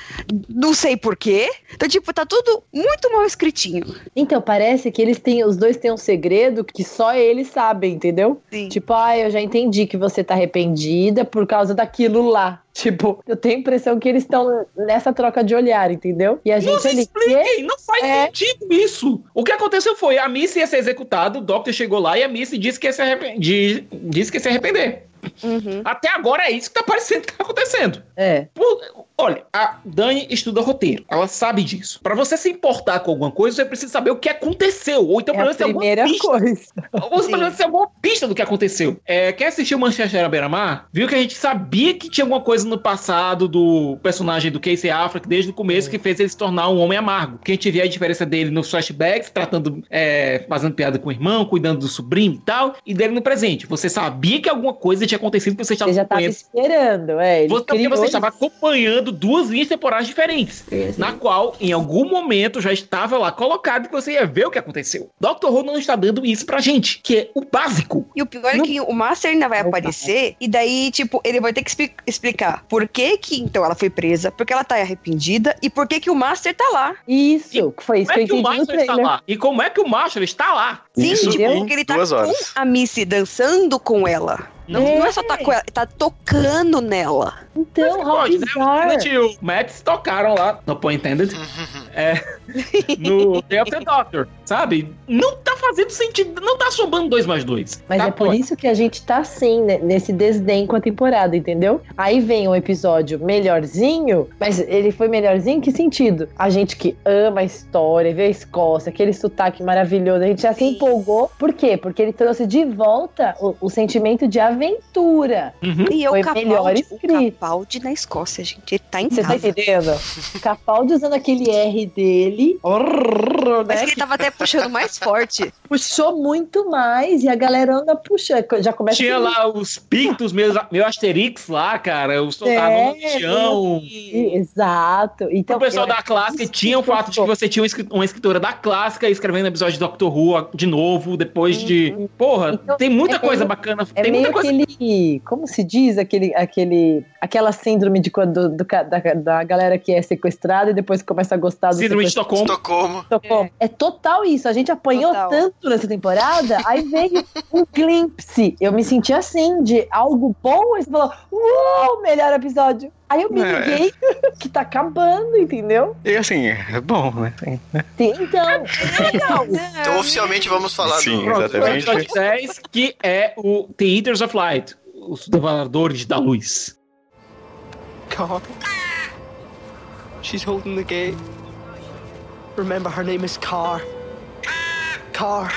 não sei porquê. Então, tipo, tá tudo muito mal escritinho. Então, parece que eles têm, os dois têm um segredo que só eles sabem, entendeu? Sim. Tipo, ah, eu já entendi que você tá arrependida por causa daquilo lá. Tipo, eu tenho a impressão que eles estão nessa troca de olhar, entendeu? E a Não gente se ali, quê? expliquem, não faz É. sentido isso. O que aconteceu foi, a Missy ia ser executada, o Doctor chegou lá e a Missy disse que ia se, arrepen- de- disse que ia se arrepender. Uhum. Até agora é isso que tá parecendo que tá acontecendo. É, Por- olha, a Dani estuda roteiro. Ela sabe disso. Pra você se importar com alguma coisa, você precisa saber o que aconteceu. Ou então, é pelo menos, alguma pista. coisa. Ou pelo menos alguma pista do que aconteceu. É, quem assistiu Manchester à beira-mar, viu que a gente sabia que tinha alguma coisa no passado do personagem do Casey Affleck desde o começo que fez ele se tornar um homem amargo. Que a gente via a diferença dele nos flashbacks, tratando, é, fazendo piada com o irmão, cuidando do sobrinho e tal, e dele no presente. Você sabia que alguma coisa tinha acontecido que você estava Você já tava acompanhando. esperando, é. Ele Você, porque você estava acompanhando duas linhas temporais diferentes. Na qual, em algum momento, já estava lá colocado que você ia ver o que aconteceu. Doctor Who não está dando isso pra gente, que é o básico. E o pior é que o Master ainda vai aparecer, e daí, tipo, ele vai ter que expli- explicar por que que, então, ela foi presa, porque ela tá arrependida, e por que que o Master tá lá. Isso, que foi isso Como que eu é que o entendi Marshall está trailer. lá? E como é que o Marshall está lá? Sim, Isso tipo, porque ele tá duas com horas. a Missy dançando com ela. Não É. não é só tá com ela, tá tocando nela. Então, how Pode, né? bizarre. O Max tocaram lá, no point intended, <laughs> é, no Day of the Doctor, sabe? Não tá fazendo sentido, não tá somando dois mais dois. Mas tá, é por isso que a gente tá assim, né, nesse desdém com a temporada, entendeu? Aí vem um episódio melhorzinho, mas ele foi melhorzinho em que sentido? A gente que ama a história, vê a Escócia, aquele sotaque maravilhoso, a gente já se empolgou. Por quê? Porque ele trouxe de volta o, o sentimento de aventura. Uhum. E eu, Foi Capaldi, melhor o escrito. Capaldi na Escócia, gente. Ele tá em Você tá entendendo? Capaldi usando aquele R dele, orrr, Mas né, que ele tava até puxando mais forte. <laughs> puxou muito mais e a galera anda puxando. Já começa Tinha com- lá os pictos, meus, meu Asterix lá, cara, os soldados É. E- Exato. Então, o pessoal eu- da clássica tinha o fato de que você tinha uma escritora da clássica escrevendo episódio de Doctor Who de novo, depois de. Porra, Então, tem muita é coisa bacana. É tem meio muita coisa. aquele. Como se diz? Aquele, aquele, aquela síndrome de quando do da, da galera que é sequestrada e depois começa a gostar do Síndrome de. Estocolmo. Estocolmo. Estocolmo. É. total isso. A gente apanhou Total. tanto nessa temporada, aí veio um <laughs> glimpse. Eu me senti assim, de algo bom, e você falou, uau, melhor episódio. Aí eu me É. liguei <laughs> que tá acabando, entendeu? E assim, é bom, né? Sim, Então, <laughs> Então, oficialmente, vamos falar Sim. do... Pronto, Exatamente. episódio 10, que é o The Eaters of Light, os devoradores da luz. Car. She's holding the gate. Remember, her name is Car. Car.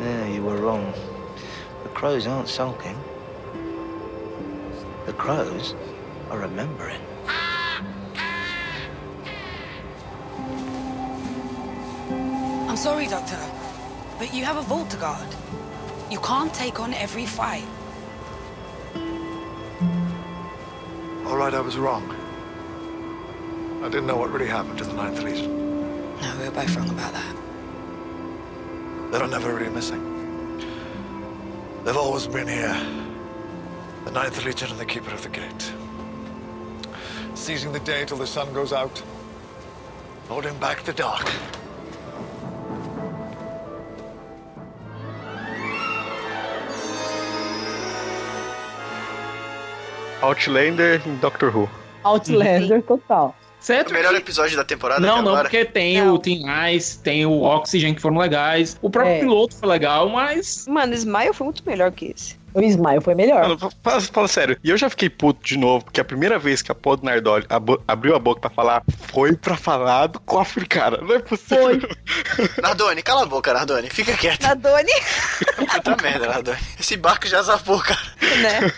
Yeah, you were wrong. The crows aren't sulking. The crows are remembering. I'm sorry, Doctor, but you have a vault to guard. You can't take on every fight. All right, I was wrong. I didn't know what really happened to the Ninth Legion. No, we were both wrong about that. They were never really missing. They've always been here. The Ninth Legion and the Keeper of the Gate. Seizing the day till the sun goes out. Holding back the dark. Outlander em Doctor Who. Outlander total. Certo? O melhor episódio da temporada Não, não, agora. porque tem Não. o Team Ice, tem o Oxygen que foram legais. O próprio É. piloto foi legal, mas. Mano, Smile foi muito melhor que esse. O Smile foi melhor. Mano, fala, fala sério. E eu já fiquei puto de novo, porque a primeira vez que a Pod Nardoli abo- abriu a boca pra falar, foi pra falar do cofre, cara. Não é possível. <laughs> Nardoni, cala a boca, Nardoni. Fica quieto. Na Doni, Puta <laughs> merda, Nardoni. Esse barco já zapou, cara. né?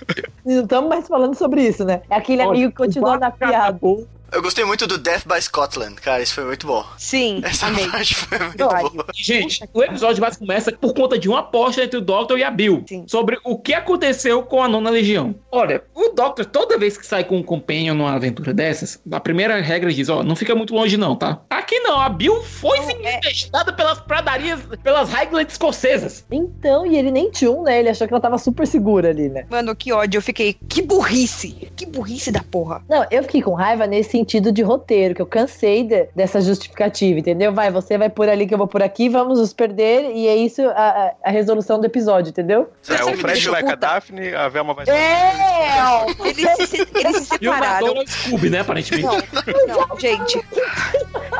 Não estamos mais falando sobre isso, né? É aquele Olha, amigo que continua na piada. acabou. Eu gostei muito do Death by Scotland, cara. Isso foi muito bom. Sim, <laughs> Essa amei. parte foi muito boa. Gente, o episódio mais começa por conta de uma aposta entre o Doctor e a Bill Sim. sobre o que aconteceu com a nona legião. Olha, o Doctor, toda vez que sai com um companion numa aventura dessas, a primeira regra diz: ó, não fica muito longe, não, tá? Aqui não, a Bill foi sim é. testada pelas pradarias, pelas Highlands escocesas. Então, e ele nem tinha um, né? Ele achou que ela tava super segura ali, né? Mano, que ódio. Eu fiquei, que burrice. Que burrice da porra. Não, eu fiquei com raiva nesse sentido de roteiro, que eu cansei de- dessa justificativa, entendeu? Vai, você vai por ali que eu vou por aqui, vamos nos perder, e é isso a, a- resolução do episódio, entendeu? É, o Fred vai com a. Daphne, a Velma vai É! Eles se, eles se E o separaram. Madonna é o Scooby, né, aparentemente. Não, não, gente.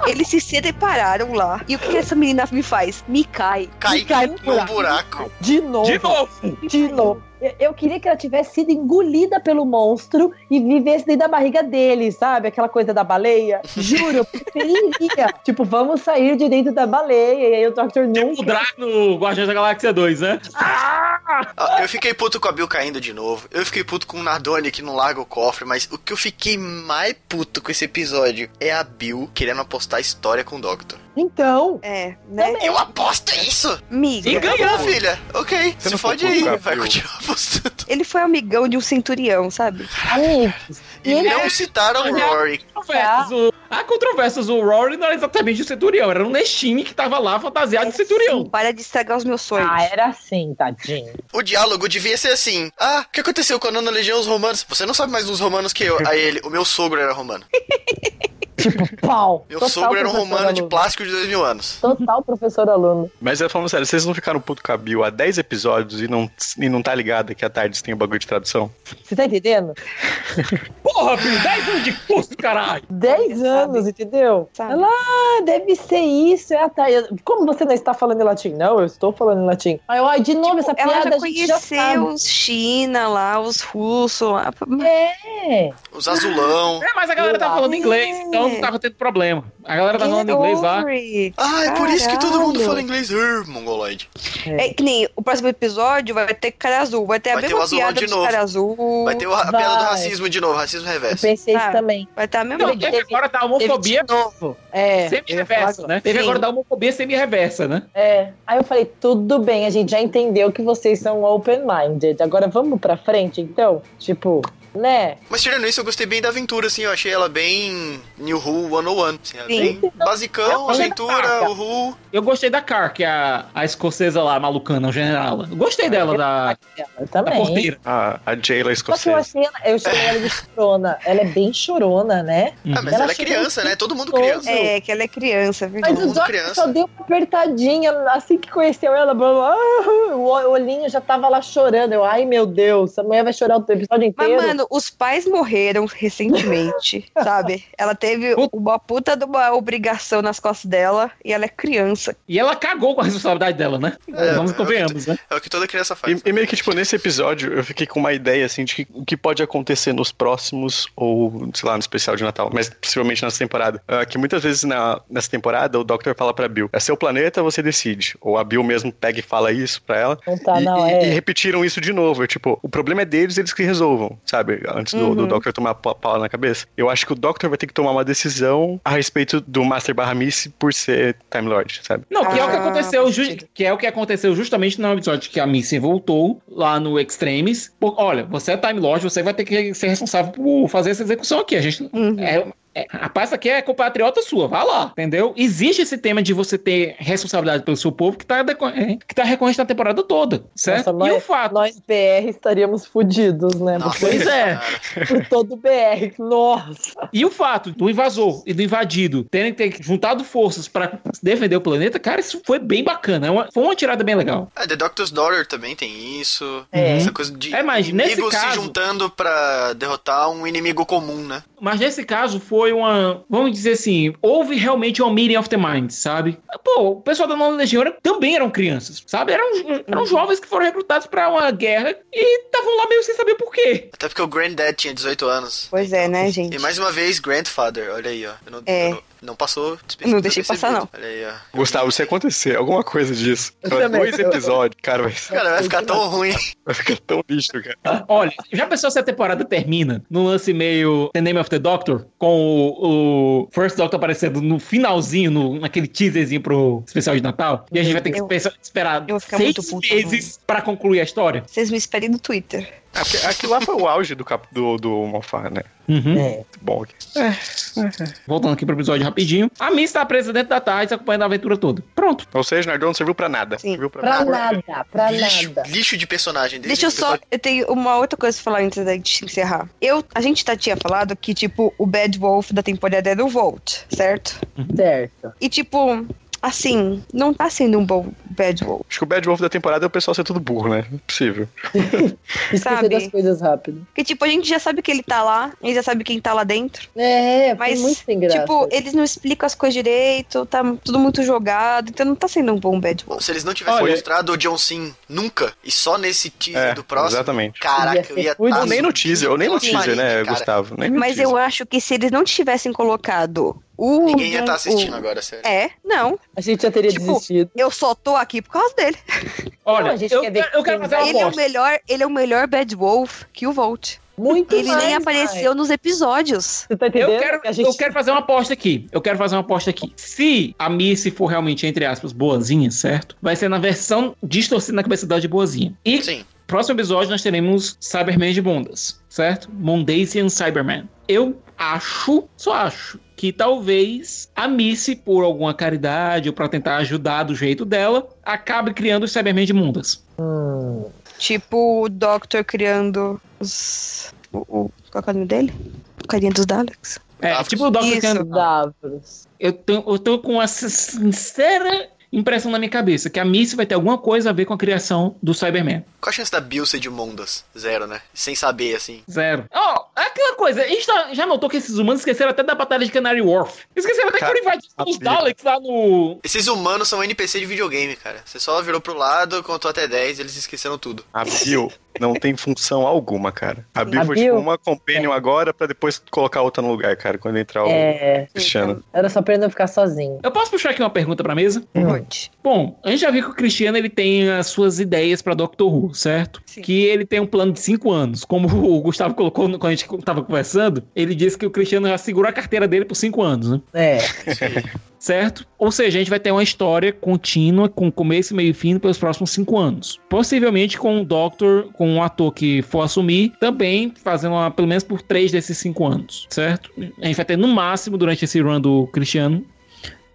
Eles se separaram lá. E o que, que essa menina me faz? Me cai. Cai Me cai no num buraco. De novo. De novo! De novo. Eu- queria que ela tivesse sido engolida pelo monstro e vivesse dentro da barriga dele, sabe? Aquela coisa da baleia. Juro, eu preferiria. <laughs> tipo, vamos sair de dentro da baleia. E aí o Dr. Tipo o nunca. Draco no Guardiões da Galáxia 2, né? Ah, <laughs> Eu fiquei puto com a Bill caindo de novo. Eu fiquei puto com o Nardone que não larga o cofre. Mas o que eu fiquei mais puto com esse episódio é a Bill querendo apostar história com o Doctor. Então, É, né? Eu aposto isso! Amiga. E ganhou. Filha, ok. Você Se não fode aí. a Vai Bill? continuar apostando. Ele foi amigão de um centurião, sabe? amigos. E ele não citaram o Rory. Controvérsias. O... Há controvérsias. O Rory não era exatamente o Centurião, era um Nestine que tava lá fantasiado de Centurião. Para de estragar os meus sonhos. Ah, era assim, tadinho. O diálogo devia ser assim: Ah, o que aconteceu com a legião os romanos? Você não sabe mais dos romanos que eu. Aí ele, o meu sogro era romano. <laughs> Tipo, pau. Meu Total era um professor romano de plástico de dois mil anos. Total professor aluno. Mas eu falando sério, vocês não ficaram puto com a Bill há 10 episódios e não, e não tá ligado que a Tardes tem o bagulho de tradução? Você tá entendendo? <laughs> Porra, filho, 10 anos de curso, caralho. 10 anos, entendeu? Sabe. Ela, ah, deve ser isso, é a Thay. Como você não está falando em latim? Não, eu estou falando em latim. Aí, eu, ai, de novo, essa Tipo, Ela piada já a gente já conheceu sabe. os China lá, os russos lá. É. Os azulão. É, mas a galera tava falando inglês, então não tava tendo problema. A galera tava falando inglês lá. Ah, é por isso que todo mundo fala inglês. Uh, mongoloide. É que nem o próximo episódio vai ter cara azul. Vai ter a Vai ter mesma azulão piada de novo. cara azul. Vai ter o- a piada do racismo de novo, racismo Eu reverso. pensei Ah. isso também. Vai ter a mesma Não, teve agora da homofobia Teve novo. É. eu semi-reversa, né? Teve agora da homofobia semi-reversa, né? É. Aí eu falei, tudo bem, a gente já entendeu que vocês são open-minded. Agora vamos pra frente, então? Tipo, né? Mas tirando isso, eu gostei bem da aventura, assim. Eu achei ela bem New Who 101. Assim, ela Sim. bem basicão, gostei da aventura, o Who. Eu gostei da Car, que é a, a escocesa lá, malucana, o general. Eu gostei dela, da, Eu da também. porteira. A, a Jayla Só que eu escocesa. achei ela, eu chamei ela de chorona. Ela é bem chorona, né? Ah, mas Ela ela é criança, né? Todo mundo criança. É, que ela é criança, viu? Mas Todo o mundo Doc criança. só deu uma apertadinha assim que conheceu ela. blá, blá, ah, O olhinho já tava lá chorando. Eu, ai meu Deus, essa mulher vai chorar o episódio Mas, inteiro. Mano, os pais morreram recentemente, <laughs> sabe? Ela teve uma puta de uma obrigação nas costas dela e ela é criança. E ela cagou com a responsabilidade dela, né? É, Vamos é, convenhamos, né? É o que toda criança faz. E, e meio que, tipo, nesse episódio, eu fiquei com uma ideia, assim, de que, o que pode acontecer nos próximos, ou, sei lá, no especial de Natal, mas possivelmente nessa temporada. Ah, que muitas vezes na, nessa temporada, o Doctor fala pra Bill, é seu planeta, você decide. Ou a Bill mesmo pega e fala isso pra ela. Não tá, e, não, e- é. e repetiram isso de novo. É, tipo, o problema é deles, eles que resolvam, sabe? Antes do, do Uhum. Doctor tomar pa- pau na cabeça. Eu acho que o Doctor vai ter que tomar uma decisão a respeito do Master Barra Missy por ser Time Lord, sabe? Não, que é o que Ah, aconteceu, que é o que aconteceu justamente no episódio que a Missy voltou lá no Extremes. Olha, você é Time Lord, você vai ter que ser responsável por fazer essa execução aqui. A gente Uhum. é, é, rapaz, essa aqui é compatriota sua, vai lá, entendeu? Existe esse tema de você ter responsabilidade pelo seu povo que tá, é, que tá recorrente na temporada toda, certo? Nossa, e o nós, fato. nós BR estaríamos fudidos, né? Nossa, Pois é. Por todo BR. Nossa. E o fato do invasor e do invadido terem que ter juntado forças pra defender o planeta, cara, isso foi bem bacana. É uma- foi uma tirada bem legal. Ah, The Doctor's Daughter também tem isso. É. Essa coisa de É, mas nesse inimigos se caso- juntando pra derrotar um inimigo comum, né? Mas nesse caso foi uma. Vamos dizer assim, houve realmente uma meeting of the minds, sabe? Pô, o pessoal da Nova Legião era- também eram crianças, sabe? Eram, eram jovens que foram recrutados pra uma guerra e estavam lá meio sem saber por quê. Até porque o Granddad tinha 18 anos. Pois é, né, gente? E mais uma vez, Grandfather, olha aí, ó. Eu não, É. eu não, não passou Não deixei passar, não. Olha aí, ó. Gustavo, se acontecer alguma coisa disso, dois episódios, cara, vai, Cara, vai ficar tão ruim. vai ficar tão lixo, cara. Olha, já pensou se a temporada termina num lance meio The Name of the Doctor, com o, o First Doctor aparecendo no finalzinho, no, naquele teaserzinho pro especial de Natal? E a gente vai ter que Eu- esperar eu seis meses pra concluir a história? Vocês me esperem no Twitter. Porque Aquilo lá foi o auge do, cap, do, do Moffat, né? Uhum. É. Muito bom aqui. Voltando aqui pro episódio rapidinho. A Miss tá presa dentro da tarde, acompanhando a aventura toda. Pronto. Ou seja, Nardon não serviu pra nada. Sim. Serviu pra, Pra nada. nada, pra Lixo, nada. lixo de personagem. desde Deixa eu só. Eu tenho uma outra coisa pra falar antes da gente encerrar. Eu, a gente tá, tinha falado que, tipo, o Bad Wolf da temporada era o Volt, certo? Certo. E, tipo, assim, não tá sendo um bom Bad Wolf. Acho que o Bad Wolf da temporada é o pessoal ser tudo burro, né? Não é possível. <laughs> Esquecer Sabe? das coisas rápido. Porque, tipo, a gente já sabe que ele tá lá, a gente já sabe quem tá lá dentro. É, foi Mas, muito sem graça. tipo, eles não explicam as coisas direito, tá tudo muito jogado, então não tá sendo um bom Bad Wolf. Se eles não tivessem Olha- mostrado o John Sim nunca, e só nesse teaser É, do próximo, exatamente. caraca, eu ia fudido. tá Ou nem no teaser, ou nem no teaser, né, cara. Gustavo? Nem Mas eu acho que se eles não tivessem colocado O, Ninguém ia estar o- assistindo agora, sério. É, não. A gente já teria Tipo, desistido. Eu só tô aqui por causa dele. <laughs> Olha, Não, a gente eu, quer eu quero fazer uma Ele é, o aposta. melhor, ele é o melhor Bad Wolf que o Volt. Muito Ele mais, nem apareceu nos episódios. Você tá entendendo? Eu quero, Que gente... eu quero fazer uma aposta aqui. Eu quero fazer uma aposta aqui. Se a Missy for realmente, entre aspas, boazinha, certo? Vai ser na versão distorcida na capacidade de boazinha. E Sim. Próximo episódio nós teremos Cyberman de bundas, certo? Mondasian Cyberman. Eu acho, só acho, que talvez a Missy, por alguma caridade ou pra tentar ajudar do jeito dela, acabe criando os Cybermen de mundas. Hum, Tipo o Doctor criando os. O, o, qual é o nome dele? O carinha dos Daleks. É, Davros. tipo o Dr. Isso. Ken- Davros. eu, tô, eu tô com essa sincera impressão na minha cabeça que a Missy vai ter alguma coisa a ver com a criação do Cyberman. Qual a chance da Bill ser de Mondas? Zero, né? Sem saber, assim. Zero. Ó, é aquela coisa, a gente tá- já notou que esses humanos esqueceram até da batalha de Canary Wharf. Esqueceram até que Cara, foram invadidos pelos. Daleks lá no. Esses humanos são NPC de videogame, cara. Você só virou pro lado, contou até 10 eles esqueceram tudo. A Bill não tem função alguma, cara. A Bill A foi Bill- tipo uma companion agora pra depois colocar outra no lugar, cara, quando entrar o É, Cristiano. era só pra ele não ficar sozinho. Eu posso puxar aqui uma pergunta pra mesa? Bom, a gente já viu que o Cristiano ele tem as suas ideias pra Doctor Who, certo? Sim. Que ele tem um plano de cinco anos. Como <laughs> o Gustavo colocou quando a gente tava conversando, ele disse que o Cristiano já segurou a carteira dele por cinco anos, né? É, <laughs> certo? Ou seja, a gente vai ter uma história contínua, com começo, meio e fim, pelos próximos cinco anos. Possivelmente com um Doctor, com um ator que for assumir, também fazendo uma, pelo menos por três desses cinco anos, certo? A gente vai ter no máximo, durante esse run do Cristiano,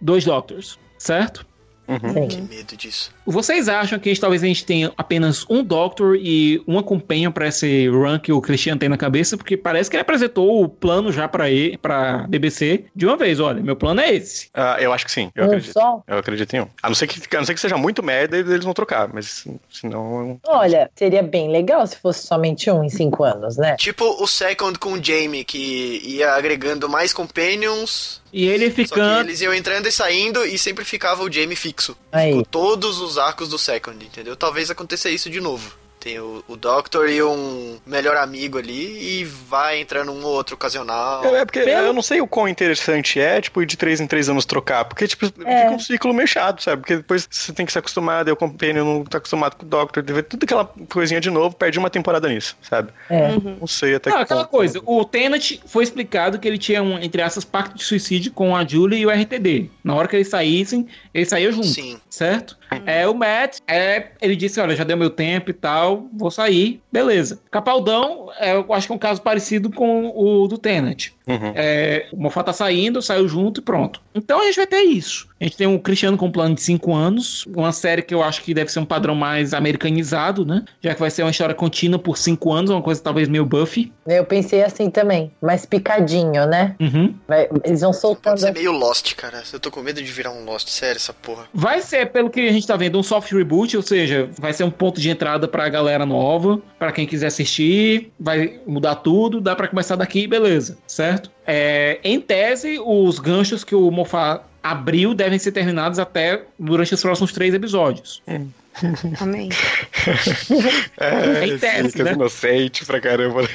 dois Doctors, certo? Uhum. Que medo disso. Vocês acham que talvez a gente tenha apenas um Doctor e uma companion pra esse run que o Christian tem na cabeça? Porque parece que ele apresentou o plano já pra ele, pra BBC de uma vez. Olha, meu plano é esse. Ah, eu acho que sim, eu Um acredito. só? Eu acredito em um. A não ser que, a não ser que seja muito merda, eles vão trocar, mas senão. Olha, seria bem legal se fosse somente um em cinco anos, né? Tipo o Second com o Jamie, que ia agregando mais companions, E ele só que ficando. eles iam entrando e saindo e sempre ficava o Jamie fixo. Aí. Com todos os arcos do Second, entendeu? Talvez aconteça isso de novo. Tem o, o Doctor e um melhor amigo ali e vai entrando um ou outro ocasional. É, é porque Pelo- eu não sei o quão interessante é, tipo, de três em três anos trocar. Porque, tipo, É. fica um ciclo meio chato, sabe? Porque depois você tem que se acostumar, daí o Companion não tá acostumado com o Doctor, deve- tudo aquela coisinha de novo, perde uma temporada nisso, sabe? É. Não sei até Não, que aquela ponto. coisa, o Tenet foi explicado que ele tinha um, entre aspas, pacto de suicídio com a Julie e o RTD. Na hora que eles saíssem, eles saíam juntos, Sim. certo? É, o Matt, é, ele disse, olha, já deu meu tempo e tal, vou sair, beleza. Capaldão, é, eu acho que é um caso parecido com o do Tenet. Uhum. É, o Moffat tá saindo, saiu junto e pronto. Então a gente vai ter isso. A gente tem um Cristiano com um plano de 5 anos, uma série que eu acho que deve ser um padrão mais americanizado, né? Já que vai ser uma história contínua por 5 anos, uma coisa talvez meio Buffy. Eu pensei assim também, mais picadinho, né? Uhum. Vai- eles vão Pode soltando. ser meio Lost, cara. Eu tô com medo de virar um Lost, sério, essa porra. Vai ser, pelo que a gente tá vendo, um soft reboot, ou seja, vai ser um ponto de entrada pra galera nova, pra quem quiser assistir, vai mudar tudo, dá pra começar daqui, beleza, certo? É, em tese, os ganchos que o Moffat abriu devem ser terminados até durante os próximos três episódios. Amém. É, tese, fica né? inocente pra caramba.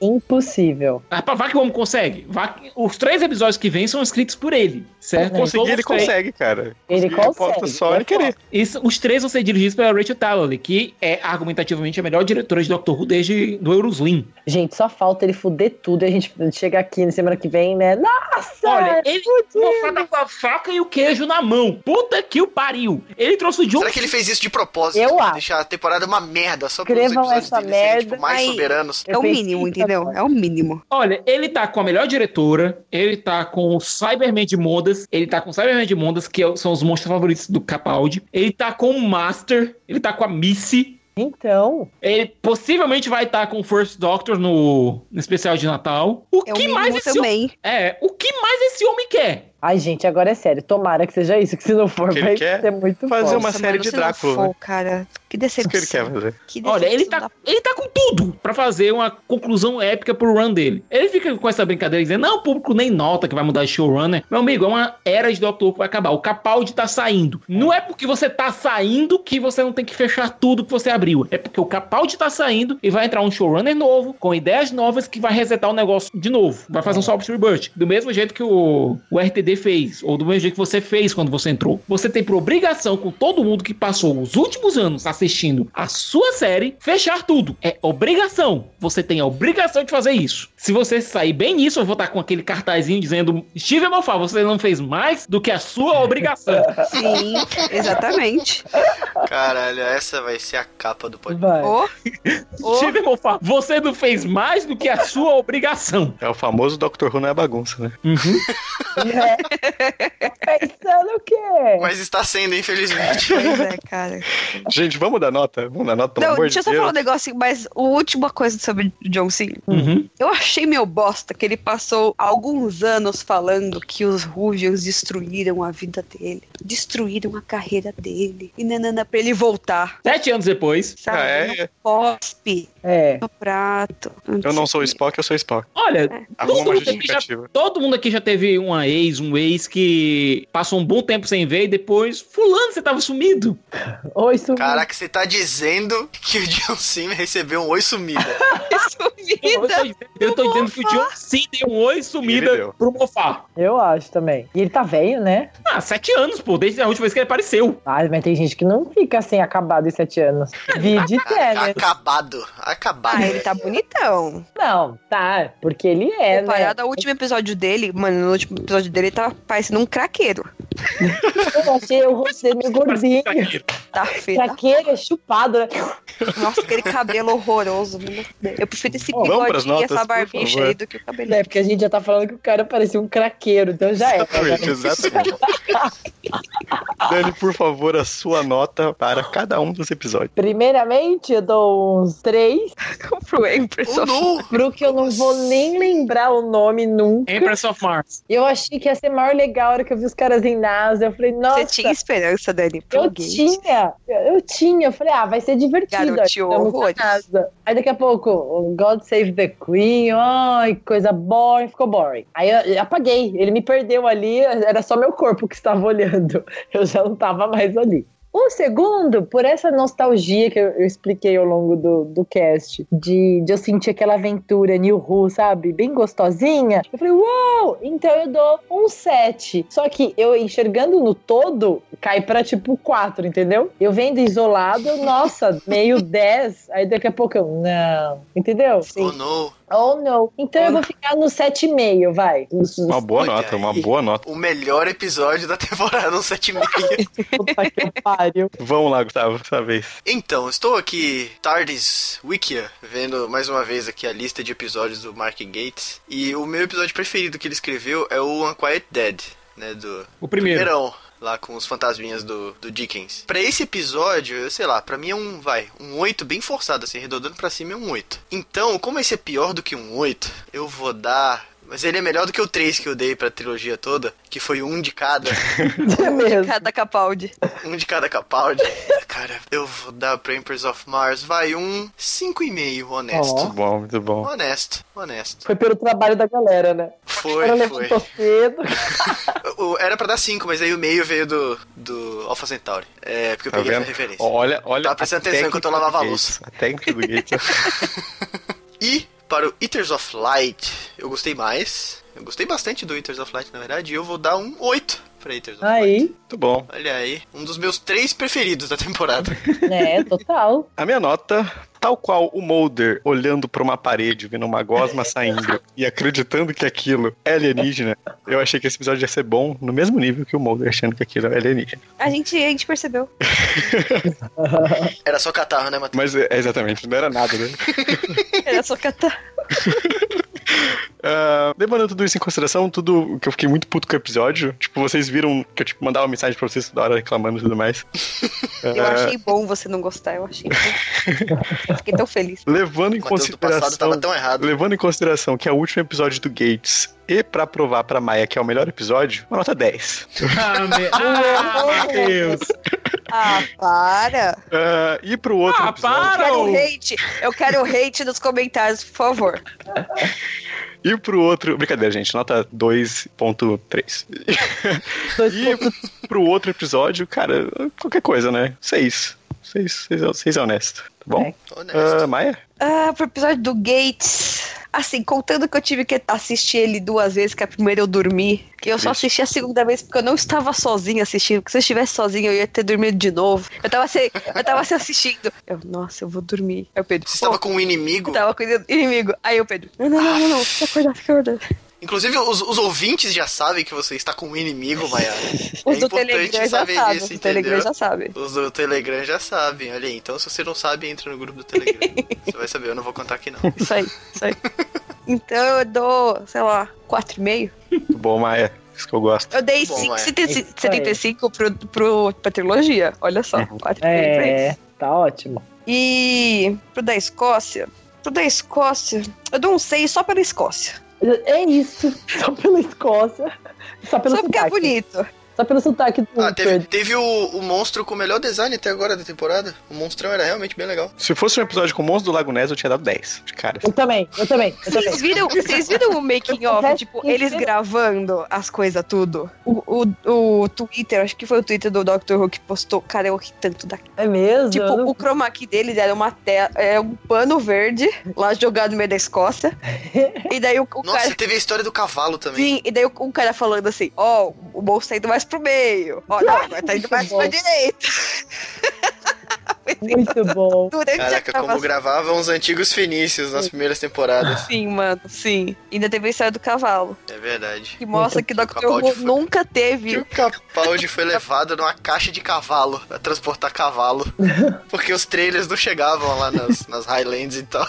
Impossível. Ah, pá, Vai que o homem consegue. Vai que- Os três episódios que vêm são escritos por ele, certo? Conseguir, Todos ele três- consegue, cara. Ele Conseguir, consegue, só é ele querer. Isso, os três vão ser dirigidos pela Rachel Talalay, que é argumentativamente a melhor diretora de Doctor Who desde do Euroslim. Gente, só falta ele fuder tudo e a gente chega aqui na semana que vem, né? Nossa! Olha, ele fudido. Tá com a faca e o queijo na mão. Puta que o pariu. Ele trouxe o John. Será que ele fez isso de propósito? Eu acho. Deixar a temporada uma merda, só os Escrevam episódios essa serem, merda. tipo, mais Aí. soberanos. É o mínimo, entendeu? É o mínimo. Olha, ele tá com a melhor diretora, ele tá com o Cyberman de Mondas, ele tá com o Cyberman de Mondas, que é- são os monstros favoritos do Capaldi. Ele tá com o Master, ele tá com a Missy. Então, Ele possivelmente vai estar com o First Doctor no, no especial de Natal. O É que mais esse homem... também. É, o que mais esse homem quer? Ai, gente, agora é sério. Tomara que seja isso, que se não for, que vai ser muito fazer foda. uma Nossa, série mano, de se não Drácula, for, né? cara. Que Isso que ele decepção. quer fazer. Que Olha, ele decepção tá, ele tá com tudo pra fazer uma conclusão épica pro run dele. Ele fica com essa brincadeira dizendo: não, o público nem nota que vai mudar de showrunner. Meu amigo, é uma era de Doctor Who que vai acabar. O Capaldi tá saindo. Não é porque você tá saindo que você não tem que fechar tudo que você abriu. É porque o Capaldi tá saindo e vai entrar um showrunner novo, com ideias novas, que vai resetar o negócio de novo. Vai fazer um soft reboot. Do mesmo jeito que o, o RTD fez, ou do mesmo jeito que você fez quando você entrou. Você tem por obrigação com todo mundo que passou os últimos anos assistindo a sua série, fechar tudo. É obrigação. Você tem a obrigação de fazer isso. Se você sair bem nisso, eu vou estar com aquele cartazinho dizendo: Steve Moffat, você não fez mais do que a sua obrigação. <laughs> Sim, exatamente. Caralho, essa vai ser a capa do podcast. Ô, Steve Moffat, você não fez mais do que a sua obrigação. É o famoso Doctor Who não é bagunça, né? <laughs> <laughs> É. Tá Pensando o quê? Mas está sendo, infelizmente. <laughs> pois é, cara. Gente, vamos dar nota? Vamos dar nota, pelo Não, amor deixa eu de só Deus. falar um negócio, mas a última coisa sobre o John Cena. Uhum. Eu achei meu bosta que ele passou alguns anos falando que os Ruvians destruíram a vida dele, destruíram a carreira dele, e nanana pra ele voltar, Sete anos depois. sabe? É? No pospe, É. no prato. Eu não sou o Spock, eu sou o Spock. Olha, Arruma todo uma mundo, aqui já, justificativa. todo mundo aqui já teve uma ex, um ex que passou um bom tempo sem ver e depois, fulano, você tava sumido. <laughs> Oi, sumiu. Caraca, você tá dizendo que o John Cena recebeu um oi sumida. Eu <laughs> tô Sumida. dizendo, eu tô dizendo que o John Cena deu um oi sumida pro Mofá. Eu acho também. E ele tá velho, né? Ah, sete anos, pô, desde a última vez que ele apareceu. Ah, mas tem gente que não fica assim acabado em sete anos. <laughs> Vide Tenet. Acabado. Acabado. Ah, ele tá bonitão. Não, tá. Porque ele é, né? Comparado ao último episódio dele, mano, no último episódio dele ele tava parecendo um craqueiro. Eu achei o rosto dele meio gordinho. Tá feio. tá? Traqueiro, é chupado, né? Nossa, aquele cabelo horroroso. Eu prefiro esse pras bigodinho e essa barbicha aí do que o cabelo. É, porque a gente já tá falando que o cara parecia um craqueiro, então já é. Exatamente, exatamente. <laughs> Dani, por favor, a sua nota para cada um dos episódios. Primeiramente, eu dou uns três, <laughs> Pro Empress Oh, of- não. pro que eu não vou nem lembrar o nome nunca. Empress of Mars. Eu achei que ia ser maior legal a hora que eu vi os caras em NASA. Eu falei, nossa. Você tinha esperança, Dani, pro Eu Gate. tinha, eu tinha. Eu falei, ah, vai ser divertido. Garoteou Estamos na horrores. casa. Aí daqui a pouco, God Save the Queen, ai, coisa boring, ficou boring. Aí eu, eu apaguei, ele me perdeu ali, era só meu corpo que estava <laughs> olhando. Eu já não estava mais ali. O segundo, por essa nostalgia que eu, expliquei ao longo do, do cast, de, de eu sentir aquela aventura New Who, sabe? Bem gostosinha. Eu falei, uau! Então eu dou um 7. Só que eu enxergando no todo, cai pra tipo 4, entendeu? Eu vendo isolado, nossa, meio 10. Aí daqui a pouco eu, não. Entendeu? Oh, não. Oh, não. Então eu vou ficar no 7,5, vai. Uma boa Olha nota, uma aí. boa nota. O melhor episódio da temporada, um 7,5. <laughs> Puta que pariu. Vamos lá, Gustavo, dessa vez. Então, estou aqui, Tardes Wikia, vendo mais uma vez aqui a lista de episódios do Mark Gates. E o meu episódio preferido que ele escreveu é o Unquiet Dead, né? Do O primeiro. primeirão, lá com os fantasminhas do, do Dickens. Pra esse episódio, eu sei lá, pra mim é um, vai, um 8 bem forçado, assim, arredondando pra cima é um 8. Então, como esse é pior do que um 8, eu vou dar. Mas ele é melhor do que o 3 que eu dei pra trilogia toda, que foi um de cada. <laughs> É mesmo. Cada Capaldi. um de cada Capaldi. Cara, eu vou dar pra Empress of Mars, vai, um 5,5, honesto. Ó. Muito bom, muito bom. Honesto, honesto. Foi pelo trabalho da galera, né? Foi, foi. cedo. <laughs> Era pra dar 5, mas aí o meio veio do, do Alpha Centauri. É, porque eu Tá peguei vendo? essa referência. Olha, olha. Tava prestando atenção enquanto eu lavava a Gates. A técnica do Gates. <laughs> E para o Eaters of Light, eu gostei mais. Eu gostei bastante do Eaters of Light, na verdade, e eu vou dar um 8 pra Eaters of Light. Aí, muito bom. Olha aí, um dos meus três preferidos da temporada. né, <laughs> total. A minha nota, tal qual o Mulder olhando pra uma parede, vendo uma gosma <laughs> saindo e acreditando que aquilo é alienígena, eu achei que esse episódio ia ser bom no mesmo nível que o Mulder achando que aquilo é alienígena. A gente, a gente percebeu. Era só catarro, né, Matheus? Mas é, exatamente, não era nada, né? <laughs> Era só catar. <laughs> Ah, levando tudo isso em consideração, tudo que eu fiquei muito puto com o episódio, tipo, vocês viram que eu tipo, mandava mensagem pra vocês toda hora reclamando e tudo mais. <laughs> Eu Ah, achei bom você não gostar, eu achei bom. <laughs> Fiquei tão feliz. Levando em O passado consideração. tava tão errado. Levando em consideração que é o último episódio do Gates e pra provar pra Maia que é o melhor episódio, uma nota 10. Ah, me... <laughs> ah Matheus. Ah, para! Ah, e pro outro Ah, episódio. Eu para! quero ô. hate. Eu quero hate nos comentários, por favor. E pro outro. Brincadeira, gente. Nota 2.3. Dois <laughs> E pro outro episódio, cara, qualquer coisa, né? 6. 6 é honesto. Tá bom? É. Honesto. Ah, Maia? Ah, pro episódio do Gates. Assim, contando que eu tive que assistir ele duas vezes, que a primeira eu dormi. E eu só assisti a segunda vez porque eu não estava sozinha assistindo. Porque se eu estivesse sozinha, eu ia ter dormido de novo. Eu tava se, eu tava se assistindo. Eu, nossa, eu vou dormir. Aí o Pedro. Você "Pô, estava com um inimigo. eu tava com o inimigo. Aí o Pedro. Não, não, não, não, não. Fica acordado, fica acordado. Inclusive, os, os ouvintes já sabem que você está com um inimigo, Maiara. <laughs> Os é do importante Telegram já saber sabem. Os do Telegram já sabem. Os do Telegram já sabem, olha aí. Então, se você não sabe, entra no grupo do Telegram. <laughs> você vai saber, eu não vou contar aqui não. Isso aí, isso aí. Então eu dou, sei lá, 4,5. Muito bom, Maia. Isso que eu gosto. Eu dei Bom, cinco- é. 75 Isso aí. 75 pro, pro, pra trilogia. Olha só, 4,5 pra É, eles. tá ótimo. E pro da Escócia, pro da Escócia, eu dou um 6 só pela Escócia. É isso. <laughs> Só pela Escócia. Só pelo só porque é bonito. Só pelo sotaque do Ah, teve, teve o, o monstro com o melhor design até agora da temporada. O monstrão era realmente bem legal. Se fosse um episódio com o Monstro do Lago Ness, eu tinha dado 10. De cara. Eu também, eu também, eu também. Vocês viram, vocês viram o making of, resto tipo, eles gravando as coisas tudo? O, o, o Twitter, acho que foi o Twitter do Dr. Who que postou, cara, eu ri tanto da É mesmo? Tipo, não- o chroma key deles era uma tela, é um pano verde lá jogado no meio da Escócia. <laughs> e daí o, o Nossa, cara. teve a história do cavalo também. Sim, e daí o, o cara falando assim, ó, o bolso tá indo mais pro meio. Ó, não, agora tá indo mais pra direita. <laughs> Muito bom. <laughs> Durante Caraca, como gravavam os antigos fenícios nas primeiras temporadas. Sim, mano, sim. Ainda teve a história do cavalo, É verdade. que mostra que o Dr. Who foi- nunca Que teve. o Capaldi foi levado numa caixa de cavalo pra transportar cavalo. <laughs> Porque os trailers não chegavam lá nas, nas Highlands e tal.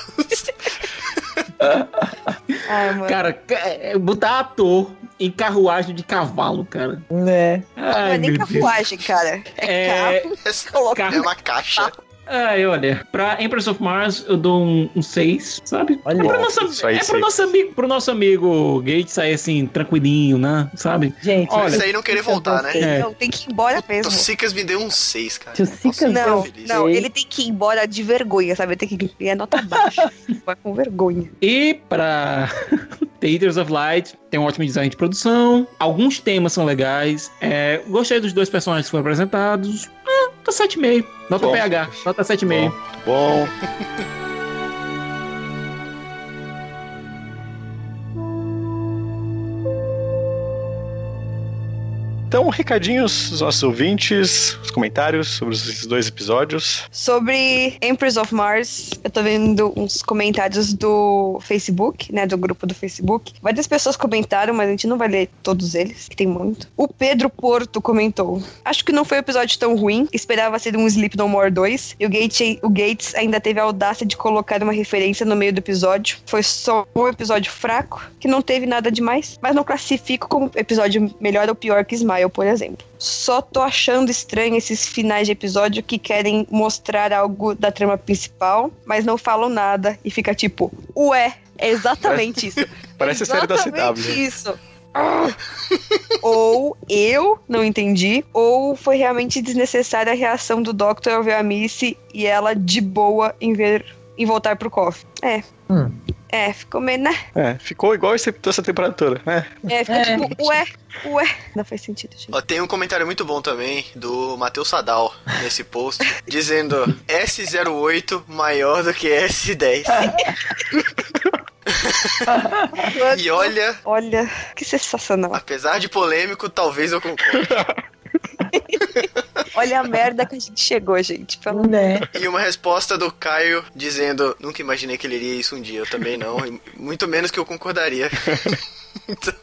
Ai, mano. Cara, ca- é, botar ator em carruagem de cavalo, cara. Né? não é nem meu Deus. carruagem, cara. É, É, carro. <laughs> Coloca é uma caixa. Ai, olha, pra Empress of Mars eu dou um 6, sabe? Olha. é pro nosso, é pro nosso amigo, pro nosso amigo Gates sair assim, tranquilinho, né? Sabe? Gente, Olha, Isso aí não querer voltar, né? É. Não, tem que ir embora mesmo. O Sicas me deu um 6, cara. Nossa, Não, não, ele tem que ir embora de vergonha, sabe? Ele tem que ir nota baixa. <laughs> Vai com vergonha. E pra <laughs> The Eaters of Light, tem um ótimo design de produção. Alguns temas são legais. É, gostei dos dois personagens que foram apresentados. Nota 7,5. Nota Bom. PH, nota 7,5. Bom. <laughs> Então, recadinhos dos nossos ouvintes, os comentários sobre esses dois episódios. Sobre Empress of Mars, eu tô vendo uns comentários do Facebook, né? Do grupo do Facebook. Várias pessoas comentaram, mas a gente não vai ler todos eles, que tem muito. O Pedro Porto comentou: Acho que não foi um episódio tão ruim, esperava ser um Sleep No More 2. E o, Gate, o Gates ainda teve a audácia de colocar uma referência no meio do episódio. Foi só um episódio fraco, que não teve nada demais, mas não classifico como episódio melhor ou pior que Smile, por exemplo. Só tô achando estranho esses finais de episódio que querem mostrar algo da trama principal, mas não falam nada e fica tipo, ué, é exatamente isso. <laughs> Parece a série da Exatamente CW. isso. Ah. <laughs> ou eu não entendi, ou foi realmente desnecessária a reação do Doctor ao ver a Missy e ela de boa em ver em voltar pro cofre. É. Hum. É, ficou meio, né? É, ficou igual esse, essa temporada toda. É. É, ficou É. tipo, ué, ué. Não faz sentido, gente. Ó, tem um comentário muito bom também do Matheus Sadal nesse post, <laughs> dizendo S08 maior do que S10. <laughs> E olha, Olha, que sensacional. apesar de polêmico, talvez eu concorde. <laughs> Olha a merda que a gente chegou, gente. Pelo... Né? E uma resposta do Caio dizendo: Nunca imaginei que ele iria isso um dia, eu também não, muito menos que eu concordaria. <laughs> então,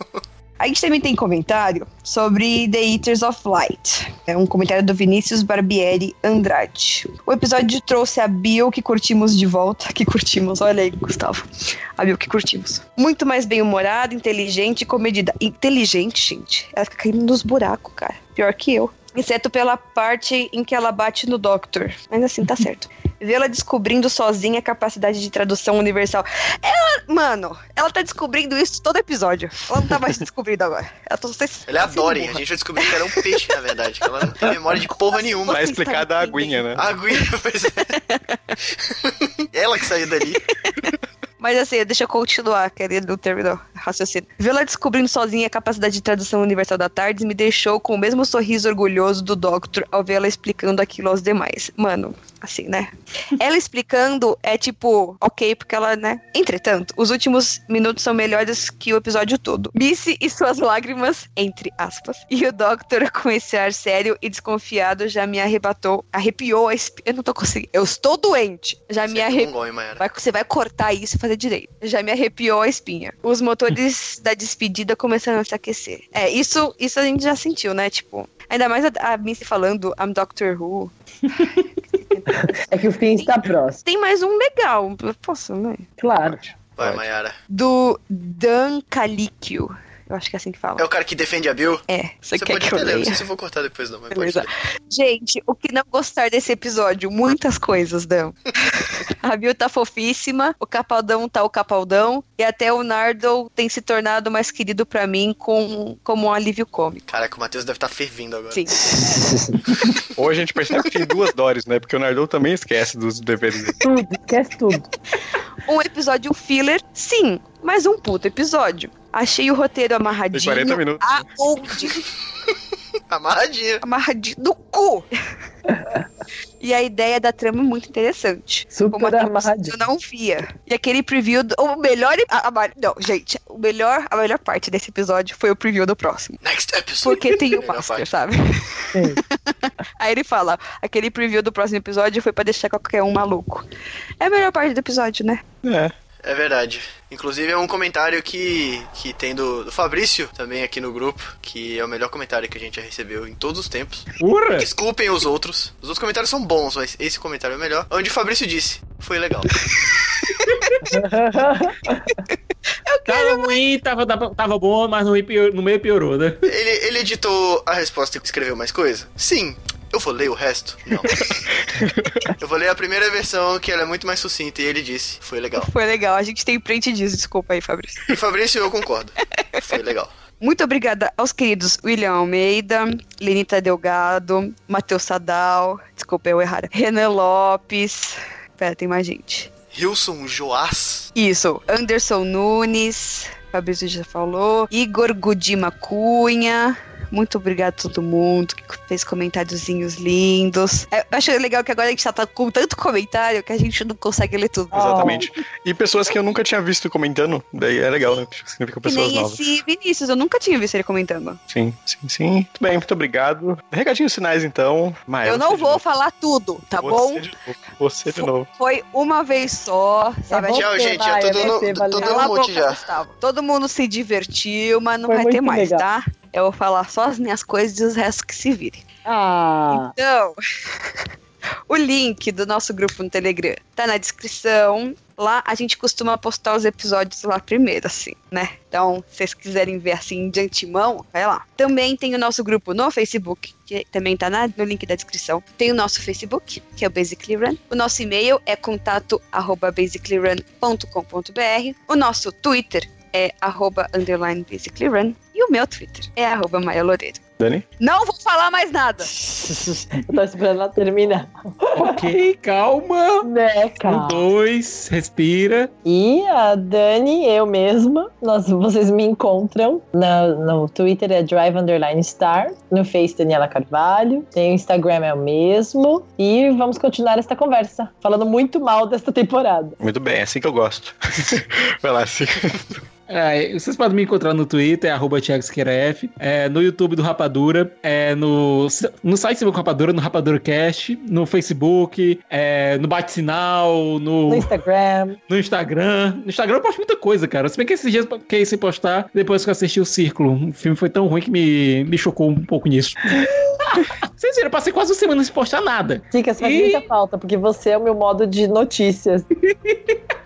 A gente também tem comentário sobre The Eaters of Light. É um comentário do Vinícius Barbieri Andrade. O episódio trouxe a Bill que curtimos de volta. Que curtimos, olha aí, Gustavo. A Bill que curtimos. Muito mais bem-humorada, inteligente e comedida. Inteligente, gente. Ela fica caindo nos buracos, cara. Pior que eu. Exceto pela parte em que ela bate no Doctor. Mas assim, tá <laughs> certo. Vê-la descobrindo sozinha a capacidade de tradução universal. Ela, Mano, ela tá descobrindo isso todo episódio. Ela não tá mais <laughs> descobrindo agora. Ela tá só Ela é a Dory, a gente vai descobrir que ela é um peixe, na verdade. Que ela não tem memória de porra nenhuma. Vai explicar da aguinha, né? A aguinha, pois é. <laughs> ela que saiu dali. Mas assim, deixa eu continuar, que ele não terminou raciocínio. Vê-la descobrindo sozinha a capacidade de tradução universal da Tardes me deixou com o mesmo sorriso orgulhoso do Doctor ao vê-la explicando aquilo aos demais. Mano, assim, né? <laughs> Ela explicando é tipo, ok, porque ela, né? Entretanto, os últimos minutos são melhores que o episódio todo. Missy e suas lágrimas, entre aspas. E o Doctor, <laughs> com esse ar sério e desconfiado, já me arrebatou, arrepiou a espinha. Eu não tô conseguindo. Eu estou doente. Já me Você é arrepiou. Vai- você vai cortar isso e fazer direito. Já me arrepiou a espinha. Os motores da despedida começaram a se aquecer. É, isso, isso a gente já sentiu, né? Tipo, ainda mais a, a Missy falando I'm Doctor Who. É que o fim está próximo. Tem mais um legal. Posso, né? Claro. Vai. Mayara. Do Dan Calicchio. Eu acho que é assim que fala. É o cara que defende a Bill? É, você, Você quer pode que eu não sei se eu vou cortar depois não, mas pode Beleza. ler. Gente, o que não gostar desse episódio? Muitas coisas, Dan. <laughs> A Bill tá fofíssima, o Capaldão tá o Capaldão, e até o Nardo tem se tornado mais querido pra mim com, como um alívio cômico. Caraca, o Matheus deve estar fervindo agora. Sim. <laughs> Hoje a gente percebe que tem duas Doris, né? Porque o Nardou também esquece dos deveres dele. Tudo, esquece tudo. Um episódio filler, sim, mas um puto episódio. Achei o roteiro amarradinho. Tem 40 minutos. Aonde? <laughs> Amarradinha. Amarradinho no cu! e a ideia da trama é muito interessante. Super Como amarradinho. Eu não via. E aquele preview. Do, o melhor. A, a- não, gente. O melhor, a melhor parte desse episódio foi o preview do próximo. Next episode. Porque tem <laughs> o Master, sabe? <laughs> Aí ele fala: aquele preview do próximo episódio foi pra deixar qualquer um maluco. É a melhor parte do episódio, né? É. É verdade. Inclusive é um comentário que, que tem do, do Fabrício, também aqui no grupo, que é o melhor comentário que a gente já recebeu em todos os tempos. Ura! Desculpem os outros. Os outros comentários são bons, mas esse comentário é o melhor. Onde o Fabrício disse, foi legal. <laughs> Tava ruim, tava, tava, tava bom, mas no meio, pior- no meio piorou, né? Ele, ele editou a resposta e escreveu mais coisa? Sim. Eu vou ler o resto? Não. <laughs> Eu vou ler a primeira versão, que ela é muito mais sucinta, e ele disse, foi legal. Foi legal. A gente tem print disso. Desculpa aí, Fabrício. E Fabrício, eu concordo. Foi legal. Muito obrigada aos queridos William Almeida, Lenita Delgado, Matheus Sadal, desculpa eu errar, Renan Lopes. Pera, tem mais gente. Wilson Joás. Isso, Anderson Nunes, Fabrício já falou, Igor Gudima Cunha. Muito obrigado a todo mundo que fez comentáriozinhos lindos. É, Eu acho legal que agora a gente já tá com tanto comentário que a gente não consegue ler tudo. Exatamente. E pessoas que eu nunca tinha visto comentando, daí é legal, né? Significa Que pessoas nem novas. esse Vinícius, eu nunca tinha visto ele comentando. Sim, sim, sim. Muito bem, muito obrigado. Recadinhos finais, então. Maia, eu não vou falar tudo, tá você bom? De. Você de novo. Foi uma vez só, sabe? bom Tchau, gente. Tô dando, vai ter, tô dando um monte já. Gustavo. Todo mundo se divertiu, mas não Foi vai ter mais, legal. tá? Eu vou falar só as minhas coisas e os restos que se virem. Ah, Então, <laughs> o link do nosso grupo no Telegram tá na descrição. Lá a gente costuma postar os episódios lá primeiro, assim, né? Então, se vocês quiserem ver assim de antemão, vai lá. Também tem o nosso grupo no Facebook, que também tá na- no link da descrição. Tem o nosso Facebook, que é o Basically Run. O nosso e-mail é contato arroba basicallyrun.com.br. O nosso Twitter é arroba underline basicallyrun. E o meu Twitter é arroba Maia Loureiro. Dani? Não vou falar mais nada. eu tô esperando ela terminar. ok, calma. Né, Um, cara? dois, respira. E a Dani, eu mesma, nós, vocês me encontram na- no Twitter é Drive Underline Star, no Face Daniela Carvalho, tem o Instagram é o mesmo. E vamos continuar esta conversa, falando muito mal desta temporada. Muito bem, é assim que eu gosto. <laughs> Vai lá, assim. É, vocês podem me encontrar no Twitter, arroba F, é, no YouTube do Rapadura, é, no, no site do Rapadura, no Rapadura Cast, no Facebook, é, no Bate-Sinal, no, No Instagram. no Instagram. No Instagram eu posto muita coisa, cara. Se bem que esses dias eu fiquei sem postar, depois que eu assisti o Círculo. O filme foi tão ruim que me, me chocou um pouco nisso. <laughs> Vocês viram, eu passei quase uma semana sem postar nada. Dicas faz E- muita falta, porque você é o meu modo de notícias. <laughs>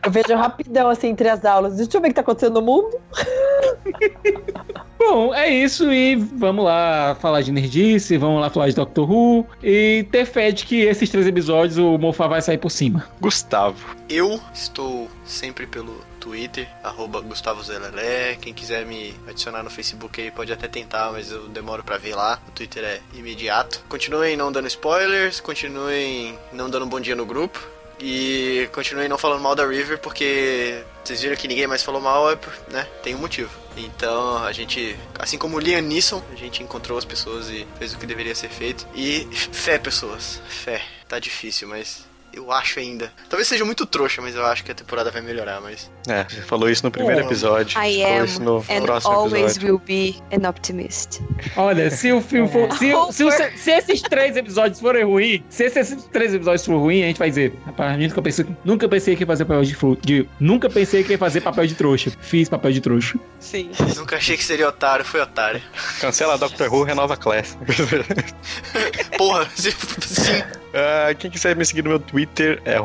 Eu vejo rapidão assim entre as aulas. Deixa eu ver o que tá acontecendo no mundo. <laughs> Bom, é isso e vamos lá falar de Nerdice, vamos lá falar de Doctor Who e ter fé de que esses três episódios o Mofa vai sair por cima. Gustavo. Eu estou sempre pelo Twitter, arroba Gustavo Zelelé. Quem quiser me adicionar no Facebook aí pode até tentar, mas eu demoro pra ver lá. O Twitter é imediato. Continuem não dando spoilers, continuem não dando bom dia no grupo. E continuem não falando mal da River, porque vocês viram que ninguém mais falou mal, é né? Tem um motivo. Então a gente, assim como o Liam Neeson, a gente encontrou as pessoas e fez o que deveria ser feito. E fé, pessoas. Fé. Tá difícil, mas eu acho ainda. Talvez seja muito trouxa, mas eu acho que a temporada vai melhorar, mas. É, você falou isso no primeiro É. episódio. I falou am isso no and próximo always episódio. will be an optimist. Olha, se o filme for. Se, se, o- se esses três episódios forem ruins, se esses três episódios forem ruins, a gente vai dizer. Rapaz, a gente nunca pensei, nunca pensei que ia fazer papel de, de. Nunca pensei que ia fazer papel de trouxa. Fiz papel de trouxa. Sim. Nunca achei que seria otário, foi otário. Cancela Doctor Who, renova Class. <laughs> Porra, se- sim. Ah, quem quiser me seguir no meu Twitter é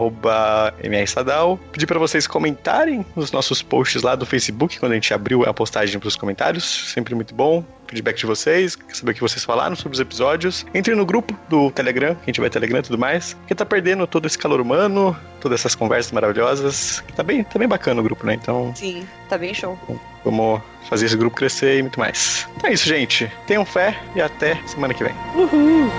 mrsadal. Pedir pra vocês comentarem nos nossos posts lá do Facebook, quando a gente abriu a postagem pros comentários. Sempre muito bom. Feedback de vocês, quer saber o que vocês falaram sobre os episódios. Entre no grupo do Telegram, quem tiver Telegram e tudo mais. Porque tá perdendo todo esse calor humano, todas essas conversas maravilhosas. Tá bem, tá bem bacana o grupo, né? Então Sim, tá bem show. vamos fazer esse grupo crescer e muito mais. Então é isso, gente. Tenham fé e até semana que vem. Uhul.